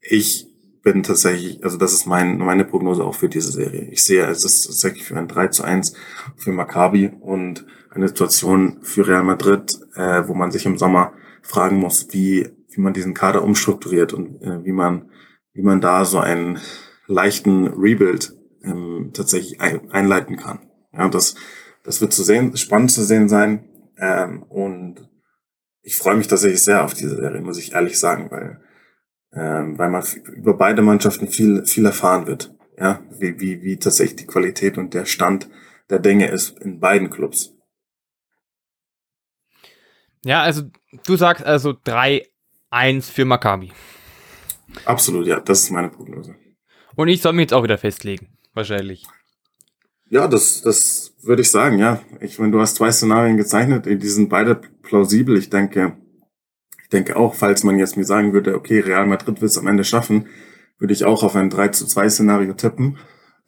Ich bin tatsächlich, also das ist mein, meine Prognose auch für diese Serie. Ich sehe, es ist tatsächlich für ein 3 zu 1 für Maccabi und eine Situation für Real Madrid, äh, wo man sich im Sommer fragen muss, wie, wie man diesen Kader umstrukturiert und äh, wie man, wie man da so einen leichten Rebuild ähm, tatsächlich ein, einleiten kann. Ja, das, das wird zu sehen, spannend zu sehen sein. Ähm, und ich freue mich tatsächlich sehr auf diese Serie, muss ich ehrlich sagen, weil, ähm, weil man über beide Mannschaften viel, viel erfahren wird. Ja, wie, wie, wie tatsächlich die Qualität und der Stand der Dinge ist in beiden Clubs. Ja, also du sagst also 3-1 für Maccabi. Absolut, ja, das ist meine Prognose. Und ich soll mich jetzt auch wieder festlegen, wahrscheinlich. Ja, das, das würde ich sagen, ja. Ich meine, du hast zwei Szenarien gezeichnet, die sind beide plausibel. Ich denke, denke auch, falls man jetzt mir sagen würde, okay, Real Madrid wird es am Ende schaffen, würde ich auch auf ein 3 zu 2 Szenario tippen.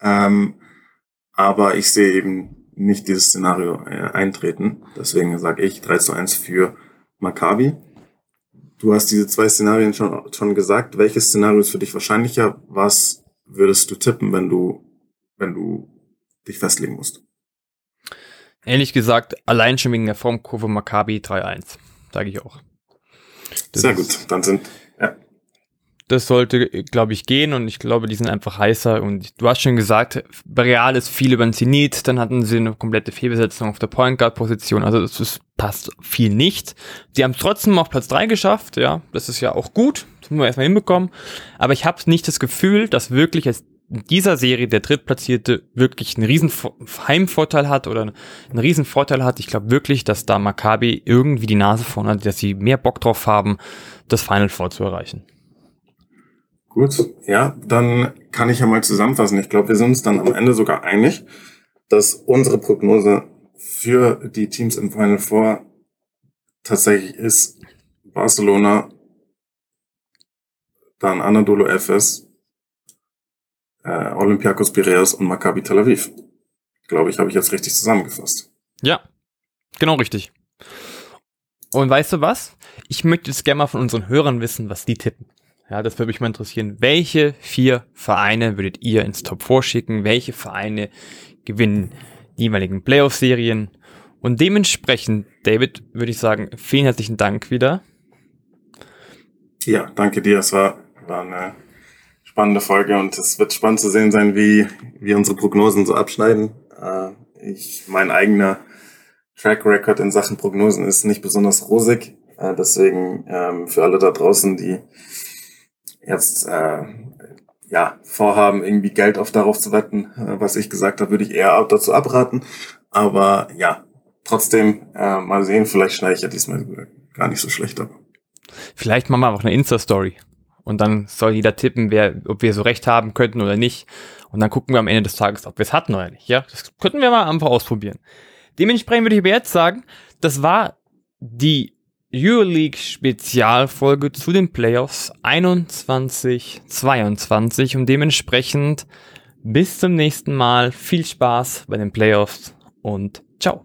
Ähm, aber ich sehe eben nicht dieses Szenario äh, eintreten. Deswegen sage ich 3 zu 1 für Maccabi. Du hast diese zwei Szenarien schon, schon gesagt. Welches Szenario ist für dich wahrscheinlicher? Was würdest du tippen, wenn du, wenn du dich festlegen musst. Ehrlich gesagt, allein schon wegen der Formkurve Maccabi 3-1, sage ich auch. Das Sehr gut, dann sind, ja. Das sollte, glaube ich, gehen und ich glaube, die sind einfach heißer und du hast schon gesagt, Real ist viel über den Zenit, dann hatten sie eine komplette Fehlbesetzung auf der Point Guard Position, also das ist, passt viel nicht. Die haben es trotzdem auf Platz 3 geschafft, ja, das ist ja auch gut, das müssen wir erstmal hinbekommen, aber ich habe nicht das Gefühl, dass wirklich als in dieser Serie der Drittplatzierte wirklich einen riesen Heimvorteil hat oder einen riesen Vorteil hat. Ich glaube wirklich, dass da Maccabi irgendwie die Nase vorne hat, dass sie mehr Bock drauf haben, das Final Four zu erreichen. Gut, ja, dann kann ich ja mal zusammenfassen. Ich glaube, wir sind uns dann am Ende sogar einig, dass unsere Prognose für die Teams im Final Four tatsächlich ist Barcelona, dann Anadolu FS, äh, Olympiakos Piraeus und Maccabi Tel Aviv. Glaube ich, habe ich jetzt richtig zusammengefasst. Ja, genau richtig. Und weißt du was? Ich möchte jetzt gerne mal von unseren Hörern wissen, was die tippen. Ja, das würde mich mal interessieren. Welche vier Vereine würdet ihr ins Top 4 schicken? Welche Vereine gewinnen die jeweiligen Playoff-Serien? Und dementsprechend, David, würde ich sagen, vielen herzlichen Dank wieder. Ja, danke dir. Es war, war eine spannende Folge und es wird spannend zu sehen sein, wie, wie unsere Prognosen so abschneiden. Äh, ich, mein eigener Track Record in Sachen Prognosen ist nicht besonders rosig. Äh, deswegen ähm, für alle da draußen, die jetzt äh, ja, vorhaben, irgendwie Geld auf darauf zu wetten, äh, was ich gesagt habe, würde ich eher dazu abraten. Aber ja, trotzdem äh, mal sehen, vielleicht schneide ich ja diesmal gar nicht so schlecht ab. Vielleicht machen wir auch eine Insta-Story. Und dann soll jeder tippen, wer, ob wir so recht haben könnten oder nicht. Und dann gucken wir am Ende des Tages, ob wir es hatten oder nicht. Ja, das könnten wir mal einfach ausprobieren. Dementsprechend würde ich aber jetzt sagen, das war die Euroleague Spezialfolge zu den Playoffs 21-22 und dementsprechend bis zum nächsten Mal. Viel Spaß bei den Playoffs und ciao.